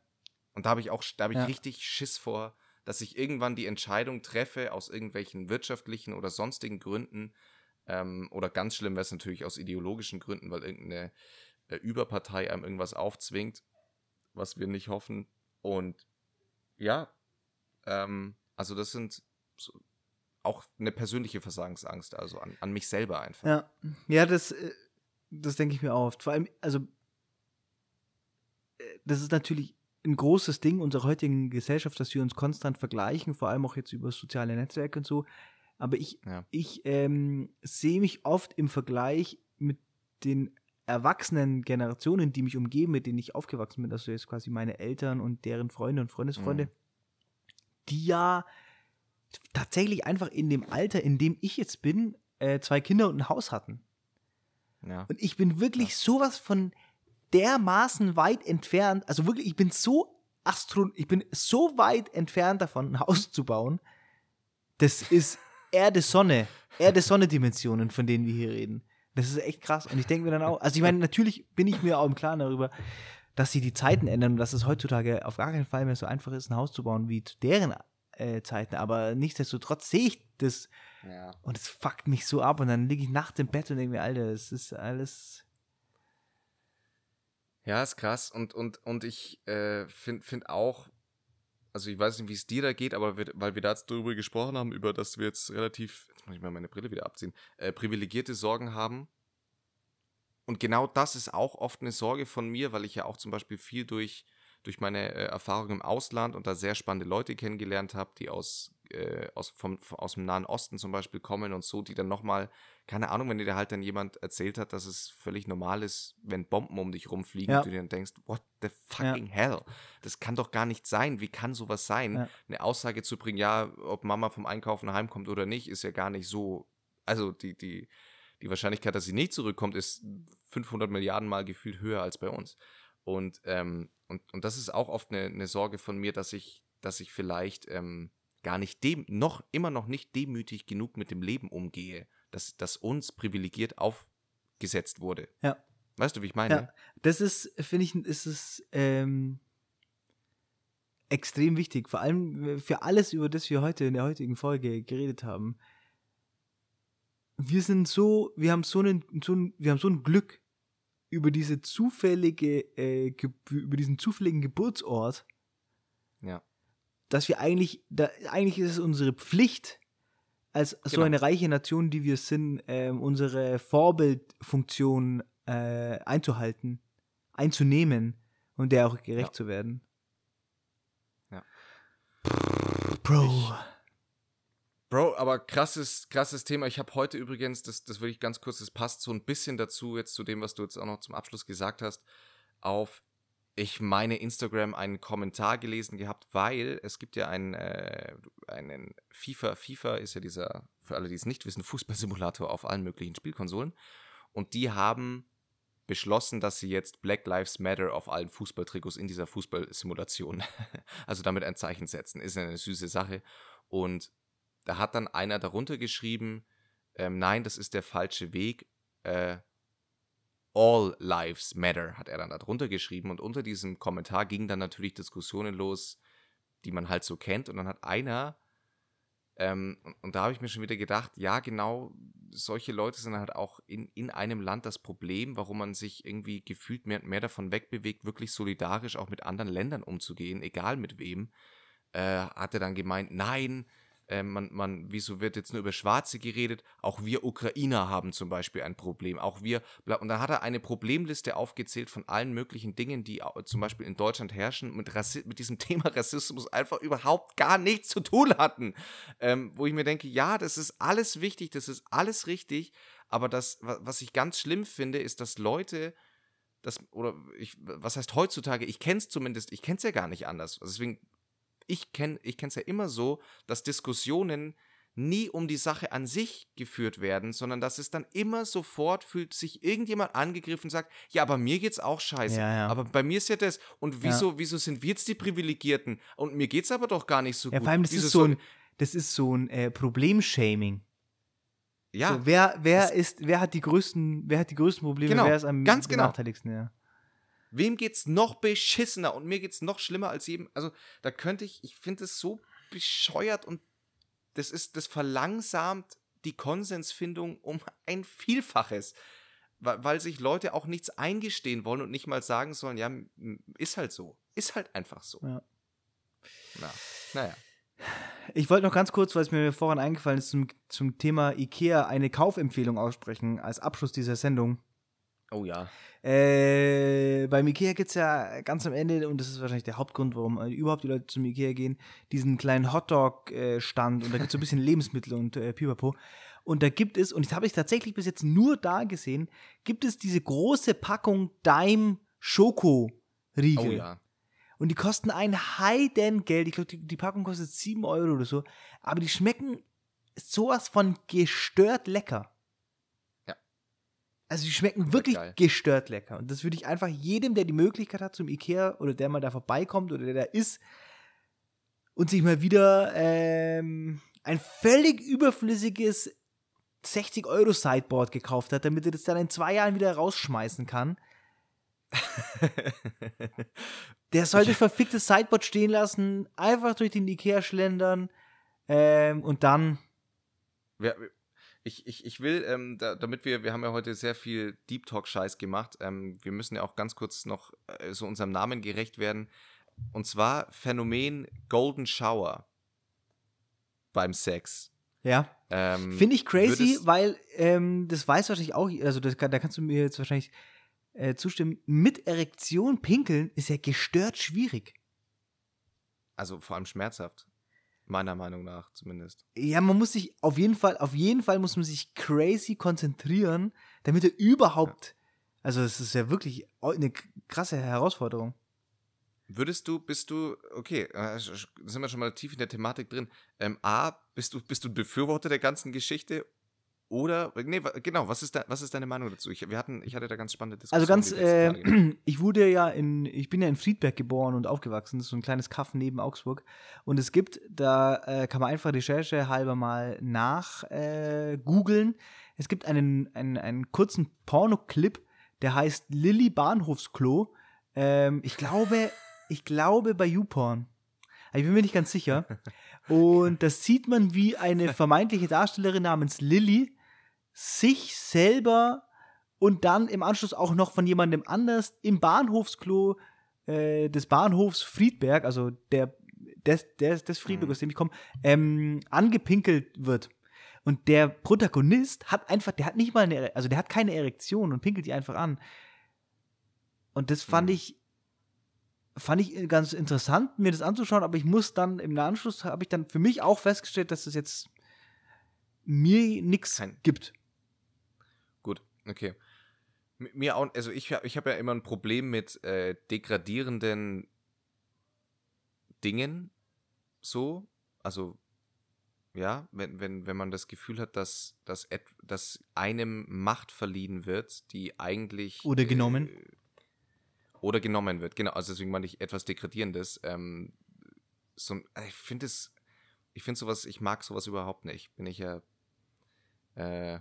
Und da habe ich auch, da habe ich Ja. richtig Schiss vor, dass ich irgendwann die Entscheidung treffe, aus irgendwelchen wirtschaftlichen oder sonstigen Gründen, ähm, oder ganz schlimm wäre es natürlich aus ideologischen Gründen, weil irgendeine äh, Überpartei einem irgendwas aufzwingt, was wir nicht hoffen. Und ja, ähm, also das sind so, auch eine persönliche Versagensangst, also an, an mich selber einfach. Ja, ja das, äh, das denke ich mir auch oft. Vor allem, also, äh, das ist natürlich ein großes Ding unserer heutigen Gesellschaft, dass wir uns konstant vergleichen, vor allem auch jetzt über soziale Netzwerke und so. Aber ich, Ja. ich ähm, sehe mich oft im Vergleich mit den erwachsenen Generationen, die mich umgeben, mit denen ich aufgewachsen bin, also jetzt quasi meine Eltern und deren Freunde und Freundesfreunde, Mhm. die ja tatsächlich einfach in dem Alter, in dem ich jetzt bin, äh, zwei Kinder und ein Haus hatten. Ja. Und ich bin wirklich sowas von dermaßen weit entfernt, also wirklich, ich bin so astron, ich bin so weit entfernt davon, ein Haus zu bauen. Das ist Erde-Sonne, Erde-Sonne-Dimensionen, von denen wir hier reden. Das ist echt krass. Und ich denke mir dann auch, also ich meine, natürlich bin ich mir auch im Klaren darüber, dass sich die Zeiten ändern und dass es heutzutage auf gar keinen Fall mehr so einfach ist, ein Haus zu bauen wie zu deren äh, Zeiten. Aber nichtsdestotrotz sehe ich das ja. und es fuckt mich so ab und dann liege ich nachts im Bett und denke mir, Alter, es ist alles. Ja, ist krass. Und, und, und ich äh, finde find auch, also ich weiß nicht, wie es dir da geht, aber wir, weil wir darüber gesprochen haben, über dass wir jetzt relativ, jetzt muss ich mal meine Brille wieder abziehen, äh, privilegierte Sorgen haben. Und genau das ist auch oft eine Sorge von mir, weil ich ja auch zum Beispiel viel durch, durch meine äh, Erfahrung im Ausland und da sehr spannende Leute kennengelernt habe, die aus, äh, aus, vom, aus dem Nahen Osten zum Beispiel kommen und so, die dann nochmal, keine Ahnung, wenn dir halt dann jemand erzählt hat, dass es völlig normal ist, wenn Bomben um dich rumfliegen Ja. und du dir dann denkst, what the fucking hell? Das kann doch gar nicht sein. Wie kann sowas sein? Ja. Eine Aussage zu bringen, ja, ob Mama vom Einkaufen heimkommt oder nicht, ist ja gar nicht so. Also die, die, die Wahrscheinlichkeit, dass sie nicht zurückkommt, ist 500 Milliarden Mal gefühlt höher als bei uns. Und, ähm, und, und das ist auch oft eine, eine Sorge von mir, dass ich, dass ich vielleicht ähm, gar nicht dem, noch, immer noch nicht demütig genug mit dem Leben umgehe, dass, dass uns privilegiert aufgesetzt wurde. Ja. Weißt du, wie ich meine? Ja, das ist, finde ich, ist es ähm, extrem wichtig. Vor allem für alles, über das wir heute in der heutigen Folge geredet haben. Wir sind so, wir haben so einen, so ein, wir haben so ein Glück über diese zufällige, äh, über diesen zufälligen Geburtsort. Dass wir eigentlich, da, eigentlich ist es unsere Pflicht, als so Genau. eine reiche Nation, die wir sind, ähm, unsere Vorbildfunktion äh, einzuhalten, einzunehmen und der auch gerecht Ja. zu werden. Ja. Bro. Bro, aber krasses, krasses Thema. Ich habe heute übrigens, das, das will ich ganz kurz, das passt so ein bisschen dazu, jetzt zu dem, was du jetzt auch noch zum Abschluss gesagt hast, auf, ich meine, Instagram einen Kommentar gelesen gehabt, weil es gibt ja einen, äh, einen FIFA, FIFA ist ja dieser, für alle, die es nicht wissen, Fußballsimulator auf allen möglichen Spielkonsolen. Und die haben beschlossen, dass sie jetzt Black Lives Matter auf allen Fußballtrikots in dieser Fußballsimulation, also damit ein Zeichen setzen. Ist eine süße Sache. Und da hat dann einer darunter geschrieben, ähm, nein, das ist der falsche Weg. Äh, All Lives Matter, hat er dann darunter geschrieben. Und unter diesem Kommentar gingen dann natürlich Diskussionen los, die man halt so kennt. Und dann hat einer Ähm, und, da habe ich mir schon wieder gedacht, ja, genau, solche Leute sind halt auch in, in einem Land das Problem, warum man sich irgendwie gefühlt mehr und mehr davon wegbewegt, wirklich solidarisch auch mit anderen Ländern umzugehen, egal mit wem. Äh, hat er dann gemeint, nein, äh, man, man, wieso wird jetzt nur über Schwarze geredet? Auch wir Ukrainer haben zum Beispiel ein Problem. Auch wir, und dann hat er eine Problemliste aufgezählt von allen möglichen Dingen, die zum Beispiel in Deutschland herrschen, mit, Rassi mit diesem Thema Rassismus einfach überhaupt gar nichts zu tun hatten. Ähm, wo ich mir denke, ja, das ist alles wichtig, das ist alles richtig, aber das, was ich ganz schlimm finde, ist, dass Leute das, oder ich, was heißt heutzutage, ich kenne es zumindest, ich kenne es ja gar nicht anders. Also deswegen ich kenne ich es ja immer so, dass Diskussionen nie um die Sache an sich geführt werden, sondern dass es dann immer sofort fühlt sich irgendjemand angegriffen und sagt, ja, aber mir geht's auch scheiße. Ja, ja. Aber bei mir ist ja das. Und wieso, ja. wieso sind wir jetzt die Privilegierten? Und mir geht's aber doch gar nicht so ja, gut. Vor allem, das wieso ist so ein, das ist so ein äh, Problemshaming. Ja. So, wer, wer ist, wer hat die größten, wer hat die größten Probleme, genau, wer ist am ganz genau. benachteiligsten, ja. Wem geht's noch beschissener und mir geht's noch schlimmer als jedem? Also, da könnte ich, ich finde es so bescheuert und das ist, das verlangsamt die Konsensfindung um ein Vielfaches, weil, weil sich Leute auch nichts eingestehen wollen und nicht mal sagen sollen, ja, ist halt so. Ist halt einfach so. Ja. Na, naja. Ich wollte noch ganz kurz, weil es mir vorhin eingefallen ist, zum, zum Thema IKEA eine Kaufempfehlung aussprechen als Abschluss dieser Sendung. Oh ja. Äh, beim Ikea gibt es ja ganz am Ende, und das ist wahrscheinlich der Hauptgrund, warum überhaupt die Leute zum Ikea gehen, diesen kleinen Hotdog-Stand und da gibt es so ein bisschen Lebensmittel und äh, Pipapo. Und da gibt es, und das habe ich tatsächlich bis jetzt nur da gesehen, gibt es diese große Packung Daim Schoko-Riegel. Oh ja. Und die kosten ein Heidengeld. Ich glaube, die, die Packung kostet 7 Euro oder so. Aber die schmecken sowas von gestört lecker. Also die schmecken wirklich gestört lecker. Und das würde ich einfach jedem, der die Möglichkeit hat zum Ikea oder der mal da vorbeikommt oder der da ist und sich mal wieder ähm, ein völlig überflüssiges 60 Euro Sideboard gekauft hat, damit er das dann in zwei Jahren wieder rausschmeißen kann. der sollte das verfickte Sideboard stehen lassen, einfach durch den Ikea schlendern ähm, und dann wir, ich, ich, ich will, ähm, da, damit wir, wir haben ja heute sehr viel Deep Talk-Scheiß gemacht, ähm, wir müssen ja auch ganz kurz noch äh, so unserem Namen gerecht werden. Und zwar Phänomen Golden Shower beim Sex. Ja. Ähm, Finde ich crazy, weil ähm, das weiß wahrscheinlich auch, also das, da kannst du mir jetzt wahrscheinlich äh, zustimmen, mit Erektion pinkeln ist ja gestört schwierig. Also vor allem schmerzhaft. Meiner Meinung nach zumindest. Ja, man muss sich auf jeden Fall, auf jeden Fall muss man sich crazy konzentrieren, damit er überhaupt. Ja. Also es ist ja wirklich eine krasse Herausforderung. Würdest du, bist du, okay, äh, sind wir schon mal tief in der Thematik drin. Ähm, A, bist du, bist du Befürworter der ganzen Geschichte oder, nee, genau, was ist, da, was ist deine Meinung dazu? Ich, wir hatten, ich hatte da ganz spannende Diskussionen. Also ganz, äh, ich wurde ja in, ich bin ja in Friedberg geboren und aufgewachsen, das ist so ein kleines Kaff neben Augsburg. Und es gibt, da äh, kann man einfach Recherche halber mal nach äh, googeln. Es gibt einen, einen, einen kurzen Pornoclip, der heißt Lilly Bahnhofsklo. Ähm, ich glaube, ich glaube bei YouPorn. Ich bin mir nicht ganz sicher. Und das sieht man, wie eine vermeintliche Darstellerin namens Lilly sich selber und dann im Anschluss auch noch von jemandem anders im Bahnhofsklo äh, des Bahnhofs Friedberg, also der des, des, des Friedberg, mhm. aus dem ich komme, ähm, angepinkelt wird. Und der Protagonist hat einfach, der hat nicht mal eine, also der hat keine Erektion und pinkelt die einfach an. Und das fand mhm. ich, fand ich ganz interessant, mir das anzuschauen, aber ich muss dann im Anschluss, habe ich dann für mich auch festgestellt, dass es das jetzt mir nichts gibt. Okay. Mir auch, also ich, ich habe ja immer ein Problem mit äh, degradierenden Dingen, so. Also, ja, wenn, wenn, wenn man das Gefühl hat, dass, dass, dass einem Macht verliehen wird, die eigentlich. Oder genommen. Äh, oder genommen wird, genau. Also deswegen meine ich etwas Degradierendes. Ähm, so, ich finde es, ich finde sowas, ich mag sowas überhaupt nicht. Bin ich ja. Äh,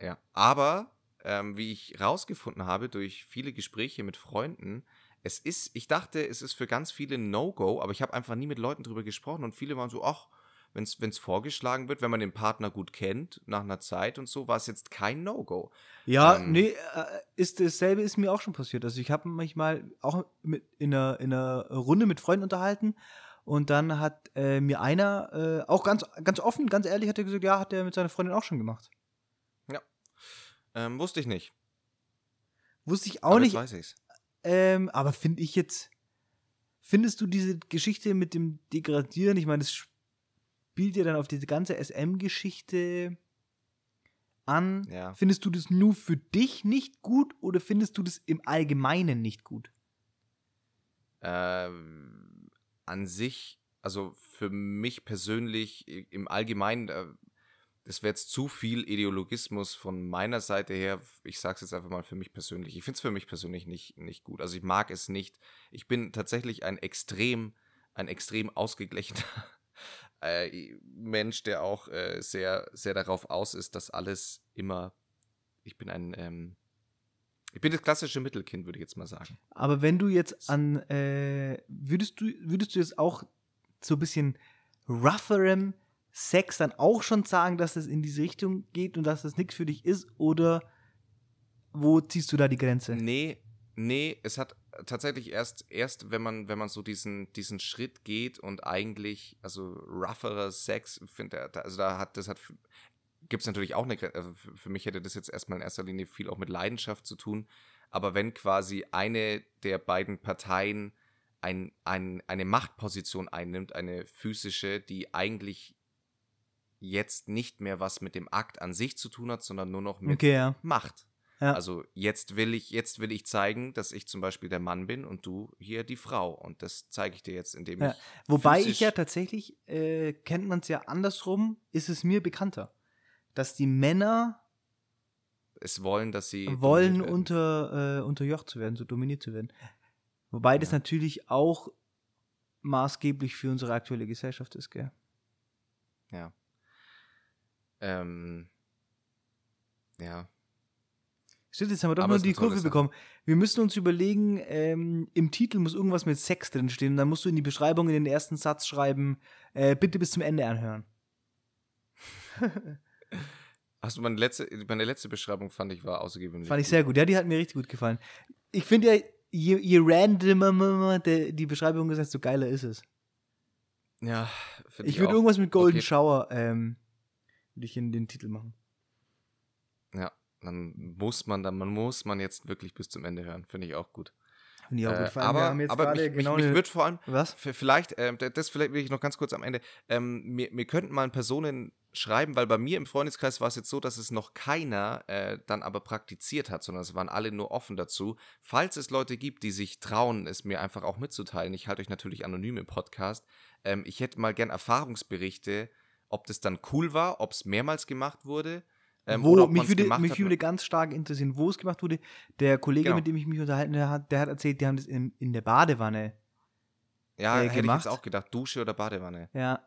ja, aber ähm, wie ich rausgefunden habe durch viele Gespräche mit Freunden, es ist, ich dachte, es ist für ganz viele No-Go, aber ich habe einfach nie mit Leuten drüber gesprochen und viele waren so, ach, wenn es vorgeschlagen wird, wenn man den Partner gut kennt, nach einer Zeit und so, war es jetzt kein No-Go. Ja, ähm, nee, äh, ist dasselbe ist mir auch schon passiert. Also ich habe mich mal auch mit, in, einer, in einer Runde mit Freunden unterhalten und dann hat äh, mir einer, äh, auch ganz, ganz offen, ganz ehrlich, hat er gesagt, ja, hat er mit seiner Freundin auch schon gemacht. Ähm, wusste ich nicht. Wusste ich auch aber nicht. Jetzt weiß ich's. Ähm, aber finde ich jetzt, findest du diese Geschichte mit dem Degradieren, ich meine, das spielt ja dann auf diese ganze SM-Geschichte an. Ja. Findest du das nur für dich nicht gut oder findest du das im Allgemeinen nicht gut? Ähm, an sich, also für mich persönlich im Allgemeinen, äh, das wäre jetzt zu viel Ideologismus von meiner Seite her. Ich sage es jetzt einfach mal für mich persönlich. Ich finde es für mich persönlich nicht, nicht gut. Also ich mag es nicht. Ich bin tatsächlich ein extrem, ein extrem ausgeglichener äh, Mensch, der auch äh, sehr, sehr darauf aus ist, dass alles immer. Ich bin ein, ähm, ich bin das klassische Mittelkind, würde ich jetzt mal sagen. Aber wenn du jetzt an, äh, würdest du, würdest du jetzt auch so ein bisschen rougherem Sex dann auch schon sagen, dass es in diese Richtung geht und dass das nichts für dich ist? Oder wo ziehst du da die Grenze? Nee, nee, es hat tatsächlich erst, erst wenn man, wenn man so diesen, diesen Schritt geht und eigentlich, also rougherer Sex, finde also da hat, das hat, gibt es natürlich auch eine Grenze, also für mich hätte das jetzt erstmal in erster Linie viel auch mit Leidenschaft zu tun, aber wenn quasi eine der beiden Parteien ein, ein, eine Machtposition einnimmt, eine physische, die eigentlich jetzt nicht mehr was mit dem Akt an sich zu tun hat, sondern nur noch mit okay, ja. Macht. Ja. Also jetzt will ich, jetzt will ich zeigen, dass ich zum Beispiel der Mann bin und du hier die Frau. Und das zeige ich dir jetzt, indem ja. ich. Wobei ich ja tatsächlich, äh, kennt man es ja andersrum, ist es mir bekannter. Dass die Männer es wollen, dass sie wollen unter, äh, unterjocht zu werden, so dominiert zu werden. Wobei ja. das natürlich auch maßgeblich für unsere aktuelle Gesellschaft ist, gell? Ja. Ähm, ja. Stimmt, jetzt haben wir doch nur die Kurve bekommen. Wir müssen uns überlegen, ähm, im Titel muss irgendwas mit Sex drinstehen. Dann musst du in die Beschreibung in den ersten Satz schreiben, äh, bitte bis zum Ende anhören. Hast du meine letzte, meine letzte Beschreibung fand ich war außergewöhnlich. Fand ich sehr gut. Ja, die hat mir richtig gut gefallen. Ich finde ja, je, je randomer die Beschreibung ist, desto geiler ist es. Ja, ich, ich würde irgendwas mit Golden okay. Shower ähm, würde ich in den Titel machen. Ja, dann muss man, dann man muss man jetzt wirklich bis zum Ende hören. Finde ich auch gut. Finde ich auch gut. Äh, aber aber mich, genau mich, mich wird vor allem, was? vielleicht, äh, das vielleicht will ich noch ganz kurz am Ende, ähm, mir, mir könnten mal Personen schreiben, weil bei mir im Freundeskreis war es jetzt so, dass es noch keiner äh, dann aber praktiziert hat, sondern es waren alle nur offen dazu. Falls es Leute gibt, die sich trauen, es mir einfach auch mitzuteilen, ich halte euch natürlich anonym im Podcast, ähm, ich hätte mal gern Erfahrungsberichte, ob das dann cool war, ob es mehrmals gemacht wurde. Ähm, wo, mich würde, mich würde ganz stark interessieren, wo es gemacht wurde. Der Kollege, genau. mit dem ich mich unterhalten habe, der hat erzählt, die haben das in, in der Badewanne ja, äh, hätte gemacht. ich jetzt auch gedacht, Dusche oder Badewanne. Ja.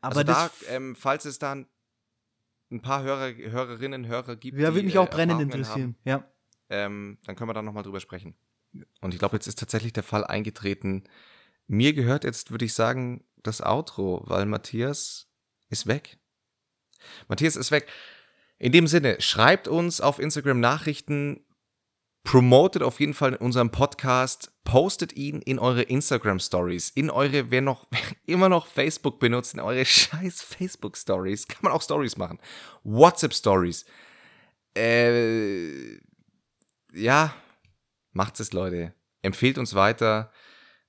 Aber also da, ähm, falls es dann ein paar Hörer, Hörerinnen, Hörer gibt, ja, würde mich auch äh, brennend interessieren. Haben, ja. Ähm, dann können wir da nochmal drüber sprechen. Und ich glaube, jetzt ist tatsächlich der Fall eingetreten. Mir gehört jetzt, würde ich sagen, das Outro, weil Matthias ist weg. Matthias ist weg. In dem Sinne, schreibt uns auf Instagram Nachrichten, promotet auf jeden Fall unseren Podcast, postet ihn in eure Instagram Stories, in eure, wer noch immer noch Facebook benutzt, in eure scheiß Facebook Stories, kann man auch Stories machen, WhatsApp Stories. Äh, ja, macht's es, Leute. Empfehlt uns weiter,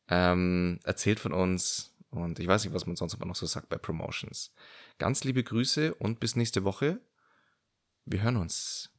ähm, erzählt von uns. Und ich weiß nicht, was man sonst aber noch so sagt bei Promotions. Ganz liebe Grüße und bis nächste Woche. Wir hören uns.